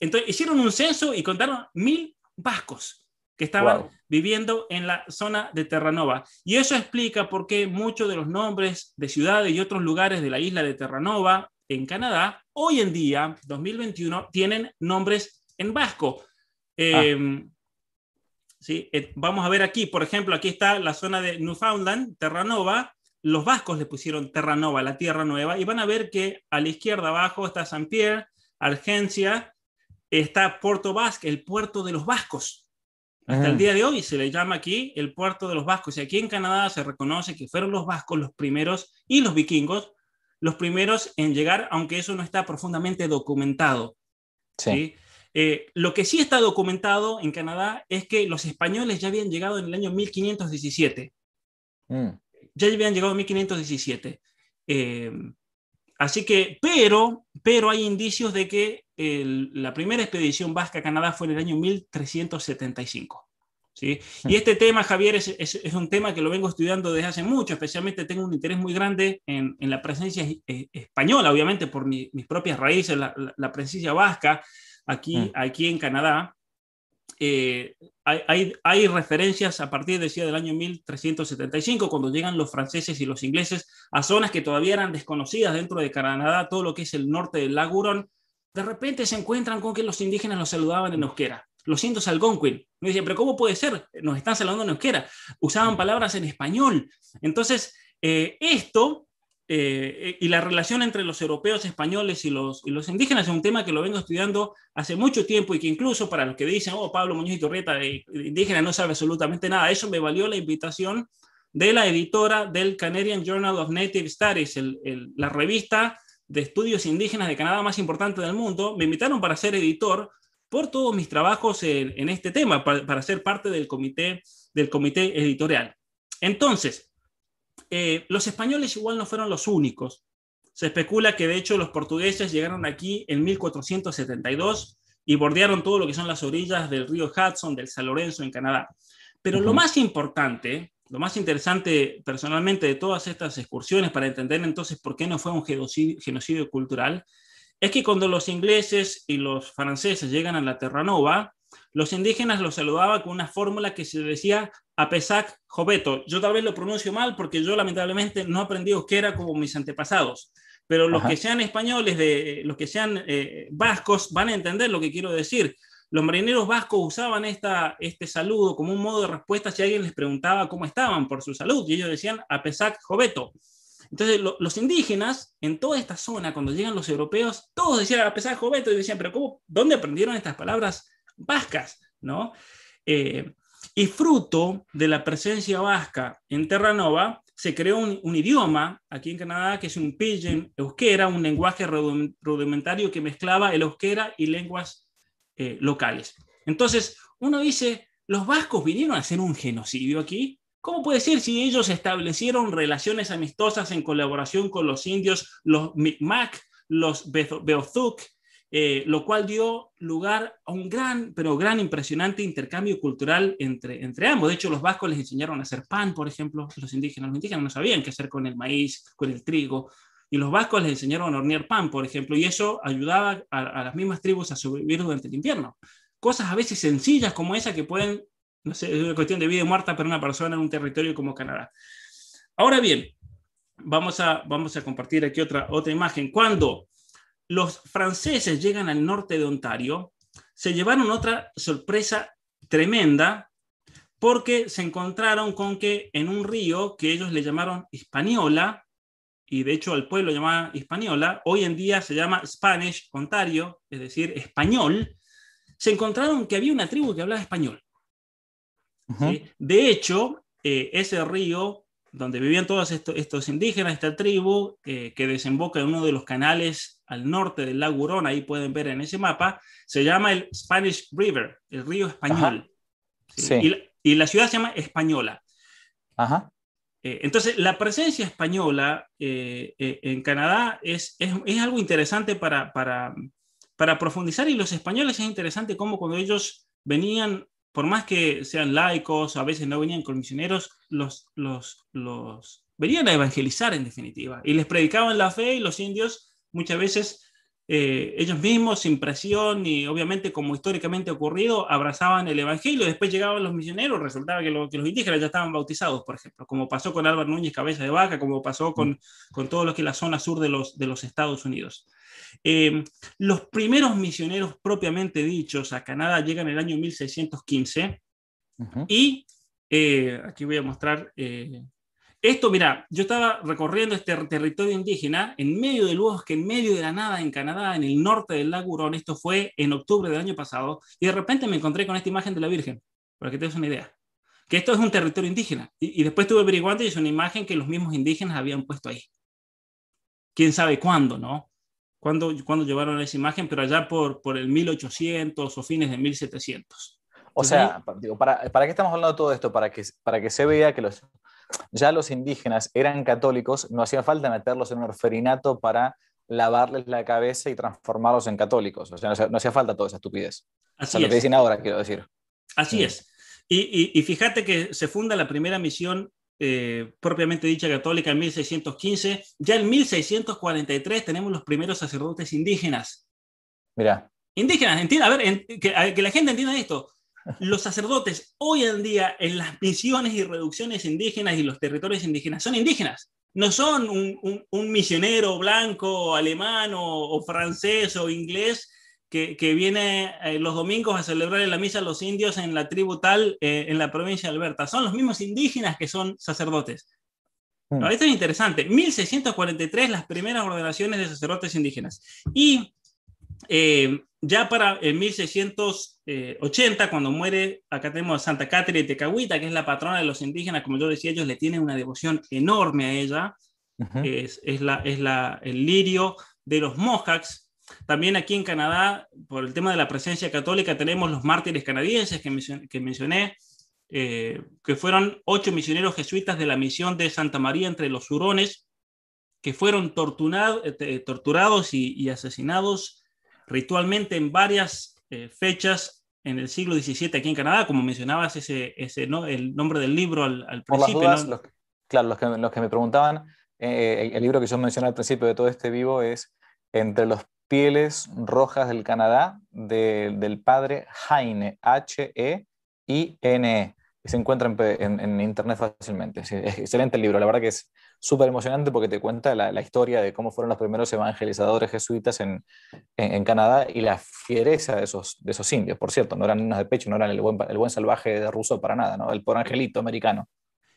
entonces hicieron un censo y contaron mil vascos que estaban wow. viviendo en la zona de Terranova. Y eso explica por qué muchos de los nombres de ciudades y otros lugares de la isla de Terranova en Canadá, hoy en día, 2021, tienen nombres en vasco. Eh, ah. ¿sí? Eh, vamos a ver aquí, por ejemplo, aquí está la zona de Newfoundland, Terranova. Los vascos le pusieron Terranova, la tierra nueva, y van a ver que a la izquierda abajo está Saint Pierre, Argencia, está Puerto Basque, el puerto de los vascos. Hasta el día de hoy se le llama aquí el puerto de los vascos. Y aquí en Canadá se reconoce que fueron los vascos los primeros y los vikingos los primeros en llegar, aunque eso no está profundamente documentado. Sí. ¿sí? Eh, lo que sí está documentado en Canadá es que los españoles ya habían llegado en el año 1517. Mm. Ya habían llegado en 1517. Eh, así que, pero, pero hay indicios de que el, la primera expedición vasca a Canadá fue en el año 1375. ¿sí? Y este tema, Javier, es, es, es, un tema que lo vengo estudiando desde hace mucho, especialmente tengo un interés muy grande en, en la presencia española, obviamente por mi, mis propias raíces, la, la, la, presencia vasca aquí, mm. aquí en Canadá. Eh, hay, referencias a partir, decía, del año 1375, cuando llegan los franceses y los ingleses a zonas que todavía eran desconocidas dentro de Canadá, todo lo que es el norte del lago de repente se encuentran con que los indígenas los saludaban en euskera. Los indios algonquin. Me dicen, pero ¿cómo puede ser? Nos están saludando en euskera. Usaban palabras en español. Entonces, eh, esto eh, y la relación entre los europeos españoles y los, y los indígenas es un tema que lo vengo estudiando hace mucho tiempo y que incluso para los que dicen, oh, Pablo Muñoz y Torreta, de indígena no sabe absolutamente nada, eso me valió la invitación de la editora del Canadian Journal of Native Studies, el, el, la revista de estudios indígenas de Canadá más importante del mundo, me invitaron para ser editor por todos mis trabajos en, en este tema, para, para, ser parte del comité, del comité editorial. Entonces, eh, los españoles igual no fueron los únicos. Se especula que de hecho los portugueses llegaron aquí en 1472 y bordearon todo lo que son las orillas del río Hudson, del San Lorenzo en Canadá. Pero uh -huh. lo más importante lo más interesante personalmente de todas estas excursiones para entender entonces por qué no fue un genocidio, genocidio, cultural es que cuando los ingleses y los franceses llegan a la Terranova, los indígenas los saludaban con una fórmula que se decía Apesac Joveto. Yo tal vez lo pronuncio mal porque yo lamentablemente no aprendí euskera como mis antepasados, pero los Ajá. que sean españoles, de, los que sean eh, vascos, van a entender lo que quiero decir. Los marineros vascos usaban esta, este saludo como un modo de respuesta si alguien les preguntaba cómo estaban por su salud, y ellos decían Apesac Joveto. Entonces, lo, los indígenas en toda esta zona, cuando llegan los europeos, todos decían Apesac Joveto y decían, pero cómo, ¿dónde aprendieron estas palabras vascas? ¿No? Eh, y fruto de la presencia vasca en Terranova, se creó un, idioma aquí en Canadá que es un pidgin euskera, un lenguaje rudimentario que mezclaba el euskera y lenguas eh, locales. Entonces, uno dice, ¿los vascos vinieron a hacer un genocidio aquí? ¿Cómo puede ser si ellos establecieron relaciones amistosas en colaboración con los indios, los Micmac, los Beothuk, eh, lo cual dio lugar a un gran, pero gran, impresionante intercambio cultural entre, entre ambos. De hecho, los vascos les enseñaron a hacer pan, por ejemplo, los indígenas. Los indígenas no sabían qué hacer con el maíz, con el trigo, y los vascos les enseñaron a hornear pan, por ejemplo, y eso ayudaba a, las mismas tribus a sobrevivir durante el invierno. Cosas a veces sencillas como esa que pueden, no sé, es una cuestión de vida y muerta para una persona en un territorio como Canadá. Ahora bien, vamos a, vamos a compartir aquí otra, otra imagen. Cuando los franceses llegan al norte de Ontario, se llevaron otra sorpresa tremenda porque se encontraron con que en un río que ellos le llamaron Hispaniola, y de hecho al pueblo llamaba Hispaniola, hoy en día se llama Spanish Ontario, es decir, español, se encontraron que había una tribu que hablaba español. De hecho, eh, ese río donde vivían todos estos, indígenas, esta tribu, eh, que desemboca en uno de los canales al norte del lago Hurón, ahí pueden ver en ese mapa, se llama el Spanish River, el río español. Y, la, ciudad se llama Española. Eh, entonces, la presencia española eh, en Canadá es, es, algo interesante para, para, para profundizar y los españoles es interesante cómo cuando ellos venían por más que sean laicos, a veces no venían con misioneros, los, los, los venían a evangelizar en definitiva. Y les predicaban la fe y los indios muchas veces eh, ellos mismos, sin presión y obviamente como históricamente ocurrido, abrazaban el evangelio. Después llegaban los misioneros, resultaba que, que, los indígenas ya estaban bautizados, por ejemplo, como pasó con Álvaro Núñez Cabeza de Vaca, como pasó con, con todo lo que la zona sur de los, de los Estados Unidos. Eh, los primeros misioneros propiamente dichos a Canadá llegan en el año 1615 y eh, aquí voy a mostrar esto, mira, yo estaba recorriendo este territorio indígena en medio del bosque, en medio de la nada en Canadá, en el norte del lago Hurón, esto fue en octubre del año pasado, y de repente me encontré con esta imagen de la Virgen, para que te des una idea, que esto es un territorio indígena, y, y después estuve averiguando y es una imagen que los mismos indígenas habían puesto ahí. Quién sabe cuándo, ¿no? cuando, cuando llevaron esa imagen, pero allá por, por el 1800 o fines de 1700. O sea, digo, ¿para, ¿para qué estamos hablando de todo esto? Para que, para que se vea que los, ya los indígenas eran católicos, no hacía falta meterlos en un orferinato para lavarles la cabeza y transformarlos en católicos. O sea, no, hacía falta toda esa estupidez. Así es. lo que dicen ahora, quiero decir. Así es. Y, y, y, fíjate que se funda la primera misión eh, propiamente dicha católica en 1615. Ya en 1643 tenemos los primeros sacerdotes indígenas. Mira. Indígenas, entienda, a ver, que, la gente entienda esto. Los sacerdotes hoy en día en las misiones y reducciones indígenas y los territorios indígenas son indígenas. No son un, un misionero blanco, alemán o francés o inglés que, viene eh, los domingos a celebrar la misa a los indios en la tribu tal eh, en la provincia de Alberta. Son los mismos indígenas que son sacerdotes. Mm. esto es interesante. 1643 las primeras ordenaciones de sacerdotes indígenas. Y eh, ya para el 1680, cuando muere, acá tenemos a Santa Catherine de Tecahuita, que es la patrona de los indígenas, como yo decía, ellos le tienen una devoción enorme a ella. es, es, la, es la, el lirio de los Mohawks, también aquí en Canadá, por el tema de la presencia católica, tenemos los mártires canadienses que, mencioné, eh, que fueron ocho misioneros jesuitas de la misión de Santa María entre los hurones, que fueron eh, torturados y, asesinados ritualmente en varias eh, fechas en el siglo XVII aquí en Canadá, como mencionabas ese, ese ¿no? el nombre del libro al, principio. claro, los que, los que, me preguntaban, el libro que yo mencioné al principio de todo este vivo es Entre los Pieles Rojas del Canadá del padre Heine, H-E-I-N-E. E, se encuentra en, internet fácilmente. es excelente el libro, la verdad que es súper emocionante porque te cuenta la, historia de cómo fueron los primeros evangelizadores jesuitas en, Canadá y la fiereza de esos, de esos indios. Por cierto, no eran unos de pecho, no eran el buen, el buen salvaje de ruso para nada, ¿no? el por angelito americano.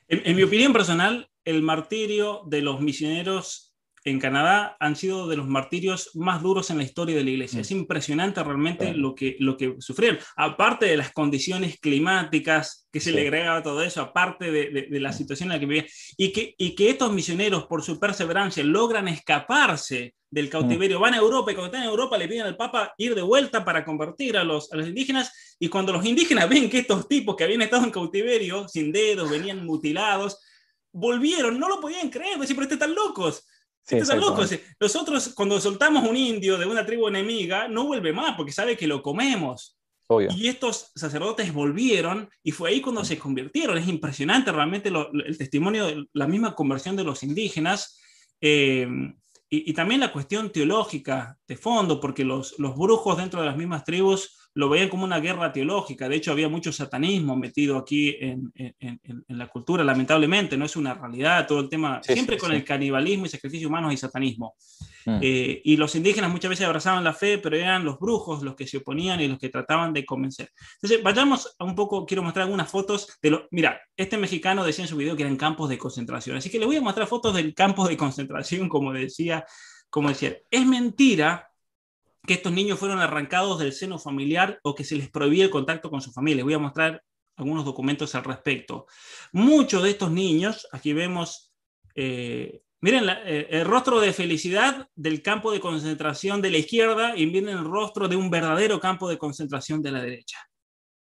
en mi opinión personal, el martirio de los misioneros en Canadá han sido de los martirios más duros en la historia de la iglesia. Es mm. impresionante realmente lo, que, lo que sufrieron. Aparte de las condiciones climáticas que se le agregaba a todo eso, aparte de, de, la mm. situación en la que vivían, y que, y que estos misioneros, por su perseverancia, logran escaparse del cautiverio, mm. van a Europa y cuando están en Europa le piden al Papa ir de vuelta para convertir a los, a los indígenas, y cuando los indígenas ven que estos tipos que habían estado en cautiverio, sin dedos, venían mutilados, volvieron, no lo podían creer, decir, pero están locos Loco. Nosotros, cuando soltamos un indio de una tribu enemiga, no vuelve más porque sabe que lo comemos. Y estos sacerdotes volvieron y fue ahí cuando se convirtieron. Es impresionante realmente el testimonio de la misma conversión de los indígenas. Eh, y, también la cuestión teológica de fondo, porque los, los brujos dentro de las mismas tribus lo veían como una guerra teológica. De hecho, había mucho satanismo metido aquí en, en, en, la cultura, lamentablemente, no es una realidad, todo el tema, siempre con el canibalismo y sacrificios humanos y satanismo. Mm. Eh, y los indígenas muchas veces abrazaban la fe, pero eran los brujos los que se oponían y los que trataban de convencer. Entonces, vayamos a un poco, quiero mostrar algunas fotos de lo. Mira, este mexicano decía en su video que eran campos de concentración, así que le voy a mostrar fotos del campo de concentración, como decía, como decía. Es mentira que estos niños fueron arrancados del seno familiar o que se les prohibía el contacto con su familia. Les voy a mostrar algunos documentos al respecto. Muchos de estos niños, aquí vemos, eh, miren eh, el rostro de felicidad del campo de concentración de la izquierda y miren el rostro de un verdadero campo de concentración de la derecha.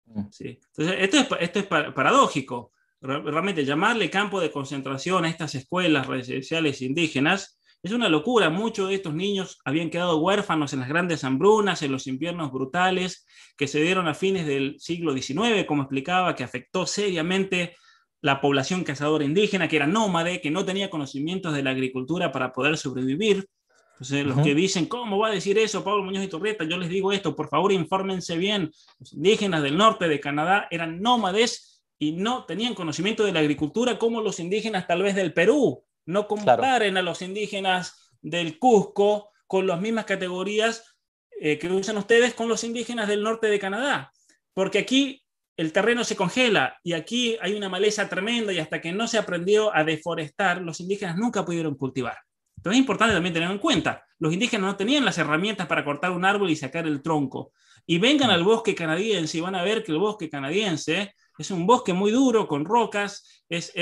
Mm. Sí. Entonces, esto es, esto es paradójico. Realmente llamarle campo de concentración a estas escuelas residenciales indígenas es una locura, muchos de estos niños habían quedado huérfanos en las grandes hambrunas, en los inviernos brutales que se dieron a fines del siglo XIX, como explicaba, que afectó seriamente la población cazadora indígena, que era nómade, que no tenía conocimientos de la agricultura para poder sobrevivir. Entonces, los que dicen, ¿cómo va a decir eso Pablo Muñoz y Torreta? Yo les digo esto, por favor, infórmense bien. Los indígenas del norte de Canadá eran nómades y no tenían conocimiento de la agricultura como los indígenas tal vez del Perú, no comparen a los indígenas del Cusco con las mismas categorías eh, que usan ustedes con los indígenas del norte de Canadá, porque aquí el terreno se congela y aquí hay una maleza tremenda y hasta que no se aprendió a deforestar, los indígenas nunca pudieron cultivar. Entonces es importante también tener en cuenta, los indígenas no tenían las herramientas para cortar un árbol y sacar el tronco. Y vengan al bosque canadiense y van a ver que el bosque canadiense es un bosque muy duro, con rocas, es,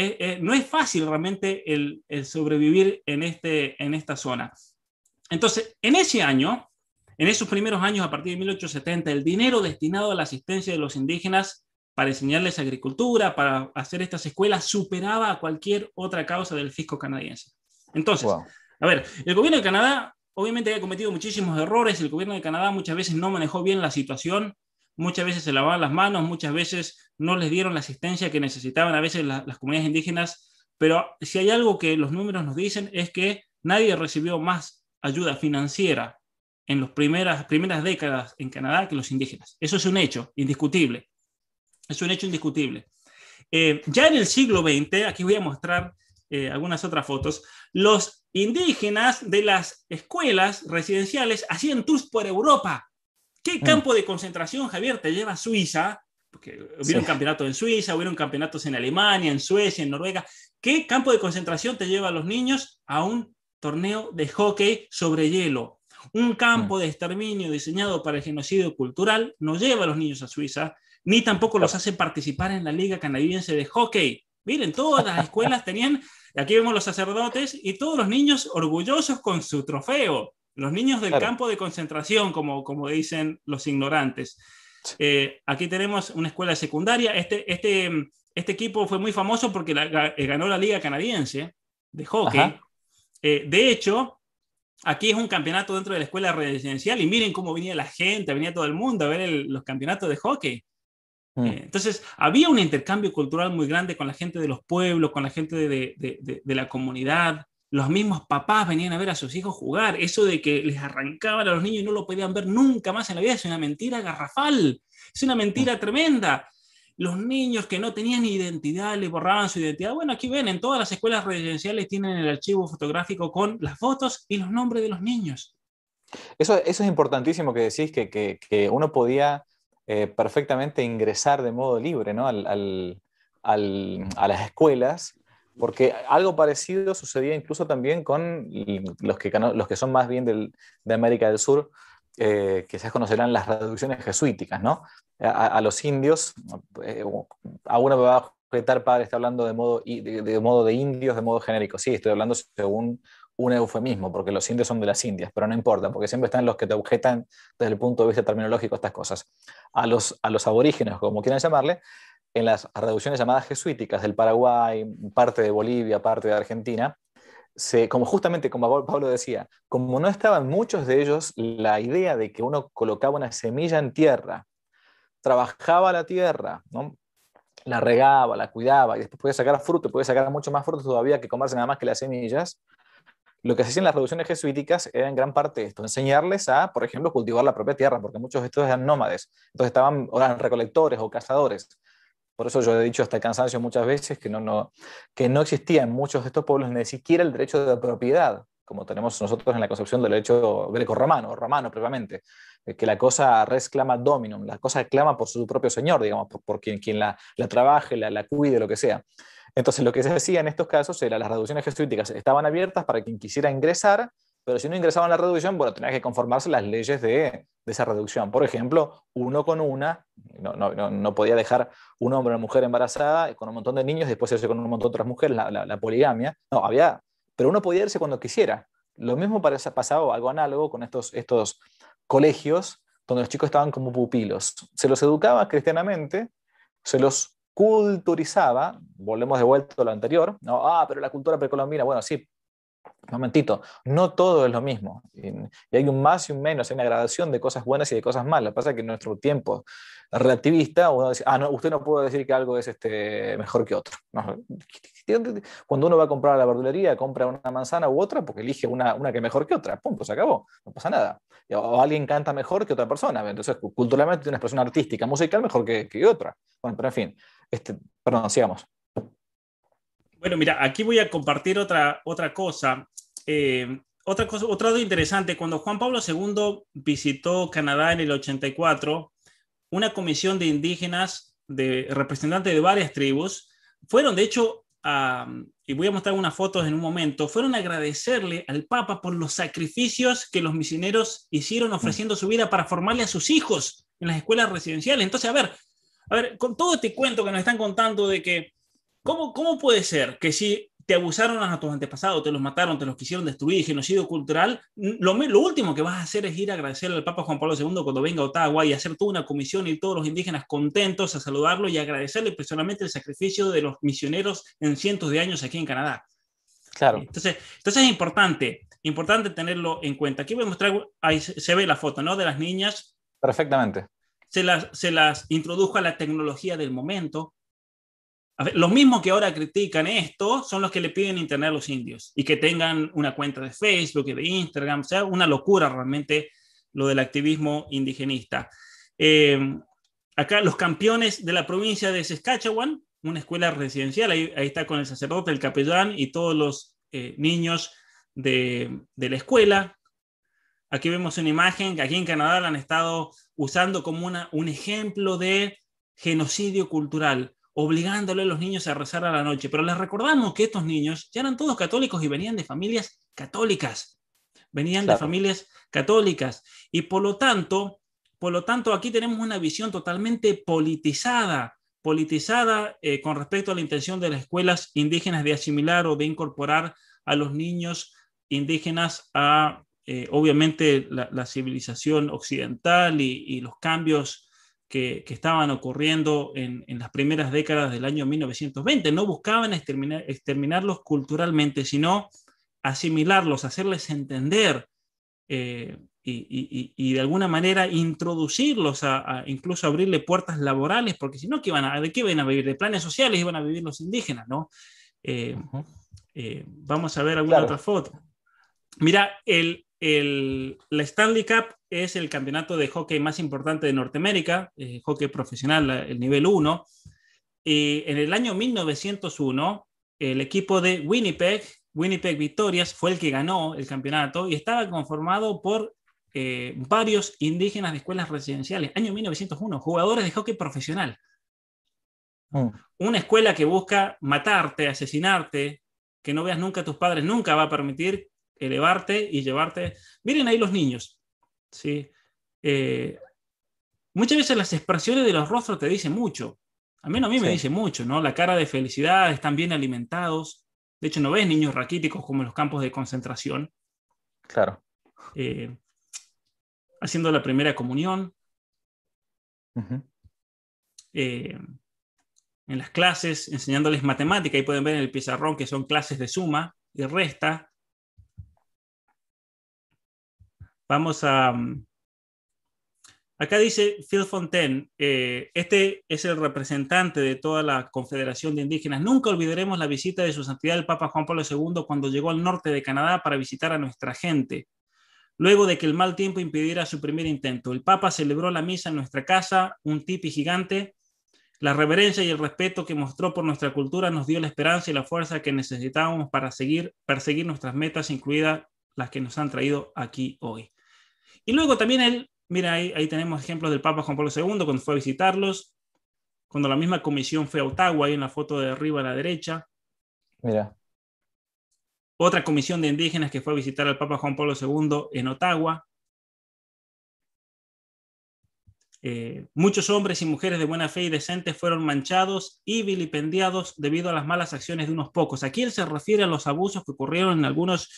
no es fácil realmente el, sobrevivir en, este, en esta zona. Entonces, en ese año, en esos primeros años, a partir de 1870, el dinero destinado a la asistencia de los indígenas para enseñarles agricultura, para hacer estas escuelas, superaba a cualquier otra causa del fisco canadiense. Entonces, a ver, el gobierno de Canadá obviamente ha cometido muchísimos errores, el gobierno de Canadá muchas veces no manejó bien la situación, muchas veces se lavaban las manos, muchas veces no les dieron la asistencia que necesitaban a veces las comunidades indígenas, pero si hay algo que los números nos dicen es que nadie recibió más ayuda financiera en las primeras, primeras décadas en Canadá que los indígenas. Eso es un hecho indiscutible. Es un hecho indiscutible. Eh, ya en el siglo XX, aquí voy a mostrar eh, algunas otras fotos, los indígenas de las escuelas residenciales hacían tours por Europa ¿Qué mm. campo de concentración, Javier, te lleva a Suiza? Porque hubieron campeonatos en Suiza, hubieron campeonatos en Alemania, en Suecia, en Noruega. ¿Qué campo de concentración te lleva a los niños a un torneo de hockey sobre hielo? Un campo mm. de exterminio diseñado para el genocidio cultural no lleva a los niños a Suiza, ni tampoco los hace participar en la Liga Canadiense de Hockey. Miren, todas las escuelas tenían, aquí vemos los sacerdotes y todos los niños orgullosos con su trofeo. Los niños del campo de concentración, como, como dicen los ignorantes. Eh, aquí tenemos una escuela secundaria. Este, este, este equipo fue muy famoso porque eh, ganó la Liga Canadiense de hockey. Eh, de hecho, aquí es un campeonato dentro de la escuela residencial y miren cómo venía la gente, venía todo el mundo a ver los campeonatos de hockey. Mm. entonces, había un intercambio cultural muy grande con la gente de los pueblos, con la gente de, de, de la comunidad los mismos papás venían a ver a sus hijos jugar. Eso de que les arrancaban a los niños y no lo podían ver nunca más en la vida es una mentira garrafal, es una mentira tremenda. Los niños que no tenían identidad le borraban su identidad. Bueno, aquí ven, en todas las escuelas residenciales tienen el archivo fotográfico con las fotos y los nombres de los niños. Eso, eso es importantísimo que decís, que, que, uno podía eh, perfectamente ingresar de modo libre ¿no? al, al, a las escuelas porque algo parecido sucedía incluso también con los que, son más bien de América del Sur, eh, se conocerán las reducciones jesuíticas, ¿no? A, los indios, eh, a uno me va a objetar, padre, está hablando de modo, de, de, modo de indios, de modo genérico. Sí, estoy hablando según un eufemismo, porque los indios son de las Indias, pero no importa, porque siempre están los que te objetan desde el punto de vista terminológico estas cosas. A los, a los aborígenes, como quieran llamarle, en las reducciones llamadas jesuíticas del Paraguay, parte de Bolivia, parte de Argentina, como justamente como Pablo decía, como no estaban muchos de ellos la idea de que uno colocaba una semilla en tierra, trabajaba la tierra, ¿no? la regaba, la cuidaba y después podía sacar fruto, podía sacar mucho más fruto todavía que comerse nada más que las semillas, lo que se hacía en las reducciones jesuíticas era en gran parte esto, enseñarles a, por ejemplo, cultivar la propia tierra, porque muchos de estos eran nómades, entonces estaban, eran recolectores o cazadores. Por eso yo he dicho hasta cansancio muchas veces que no, no, que no existía en muchos de estos pueblos ni siquiera el derecho de propiedad, como tenemos nosotros en la concepción del derecho greco-romano, romano previamente, eh, que la cosa reclama dominum, la cosa clama por su propio señor, digamos, por, quien, quien la, la trabaje, la, la cuide, lo que sea. Entonces, lo que se hacía en estos casos era las reducciones jesuíticas estaban abiertas para quien quisiera ingresar, pero si no ingresaba en la reducción, bueno, tenía que conformarse las leyes de, esa reducción. Por ejemplo, uno con una, no, no, no, podía dejar un hombre o una mujer embarazada con un montón de niños, después irse con un montón de otras mujeres, la, la, poligamia. No, había, pero uno podía irse cuando quisiera. Lo mismo pasaba, algo análogo con estos, estos colegios donde los chicos estaban como pupilos. Se los educaba cristianamente, se los culturizaba, volvemos de vuelta a lo anterior, ¿no? ah, pero la cultura precolombina, bueno, sí, un momentito, no todo es lo mismo. Y, hay un más y un menos, hay una gradación de cosas buenas y de cosas malas. Pasa que en nuestro tiempo relativista, uno dice, ah, no, usted no puede decir que algo es este, mejor que otro. Cuando uno va a comprar a la verdulería, compra una manzana u otra porque elige una, una que mejor que otra. Punto, se acabó. No pasa nada. O alguien canta mejor que otra persona. Entonces, culturalmente tiene una expresión artística, musical mejor que, que otra. Bueno, pero en fin. Este, perdón, sigamos. Bueno, mira, aquí voy a compartir otra, otra cosa. Eh, otra cosa, otro dato interesante, cuando Juan Pablo II visitó Canadá en el 84, una comisión de indígenas, de representantes de varias tribus, fueron de hecho, y voy a mostrar unas fotos en un momento, fueron a agradecerle al Papa por los sacrificios que los misioneros hicieron ofreciendo su vida para formarle a sus hijos en las escuelas residenciales. Entonces, a ver, a ver, con todo este cuento que nos están contando de que, ¿cómo, cómo puede ser que si te abusaron a tus antepasados, te los mataron, te los quisieron destruir, genocidio cultural, lo, lo, último que vas a hacer es ir a agradecerle al Papa Juan Pablo II cuando venga a Ottawa y hacer toda una comisión y todos los indígenas contentos a saludarlo y agradecerle personalmente el sacrificio de los misioneros en cientos de años aquí en Canadá. Claro. Entonces, entonces es importante, importante tenerlo en cuenta. Aquí voy a mostrar, ahí se ve la foto, ¿no? De las niñas. Perfectamente se las, se las introdujo a la tecnología del momento. Los mismos que ahora critican esto son los que le piden internet a los indios y que tengan una cuenta de Facebook y de Instagram. O sea, una locura realmente lo del activismo indigenista. Eh, acá los campeones de la provincia de Saskatchewan, una escuela residencial, ahí, está con el sacerdote, el capellán y todos los eh, niños de, de, la escuela. Aquí vemos una imagen que aquí en Canadá la han estado usando como una, un ejemplo de genocidio cultural, obligándole a los niños a rezar a la noche. Pero les recordamos que estos niños ya eran todos católicos y venían de familias católicas. Venían de familias católicas. Y por lo tanto, por lo tanto, aquí tenemos una visión totalmente politizada, politizada eh, con respecto a la intención de las escuelas indígenas de asimilar o de incorporar a los niños indígenas a eh, obviamente la, civilización occidental y, los cambios que, estaban ocurriendo en, las primeras décadas del año 1920. No buscaban exterminarlos culturalmente, sino asimilarlos, hacerles entender eh, y, de alguna manera introducirlos, a, incluso abrirle puertas laborales, porque si no, ¿qué a, ¿de qué van a vivir? De planes sociales iban a vivir los indígenas, ¿no? Eh, vamos a ver alguna otra foto. Mira, el, el, la Stanley Cup es el campeonato de hockey más importante de Norteamérica, eh, hockey profesional, el nivel 1. Y en el año 1901, el equipo de Winnipeg, Winnipeg Victorias, fue el que ganó el campeonato y estaba conformado por eh, varios indígenas de escuelas residenciales. Año 1901, jugadores de hockey profesional. Mm. Una escuela que busca matarte, asesinarte, que no veas nunca a tus padres, nunca va a permitir elevarte y llevarte. Miren ahí los niños. ¿sí? Eh, muchas veces las expresiones de los rostros te dicen mucho. A mí, a mí me dice mucho, ¿no? La cara de felicidad, están bien alimentados. De hecho, no ves niños raquíticos como en los campos de concentración. Claro. Eh, haciendo la primera comunión. Eh, en las clases, enseñándoles matemática, y pueden ver en el pizarrón que son clases de suma, y resta. Vamos a... Mm, acá dice Phil Fontaine, eh, este es el representante de toda la Confederación de Indígenas. Nunca olvidaremos la visita de su santidad el Papa Juan Pablo II cuando llegó al norte de Canadá para visitar a nuestra gente. Luego de que el mal tiempo impidiera su primer intento, el Papa celebró la misa en nuestra casa, un tipi gigante. La reverencia y el respeto que mostró por nuestra cultura nos dio la esperanza y la fuerza que necesitábamos para seguir, perseguir nuestras metas, incluidas las que nos han traído aquí hoy. Y luego también él, mira, ahí, ahí tenemos ejemplos del Papa Juan Pablo II cuando fue a visitarlos, cuando la misma comisión fue a Ottawa, ahí en la foto de arriba a la derecha. Mira otra comisión de indígenas que fue a visitar al Papa Juan Pablo II en Ottawa. Eh, muchos hombres y mujeres de buena fe y decentes fueron manchados y vilipendiados debido a las malas acciones de unos pocos. Aquí se refiere a los abusos que ocurrieron en algunas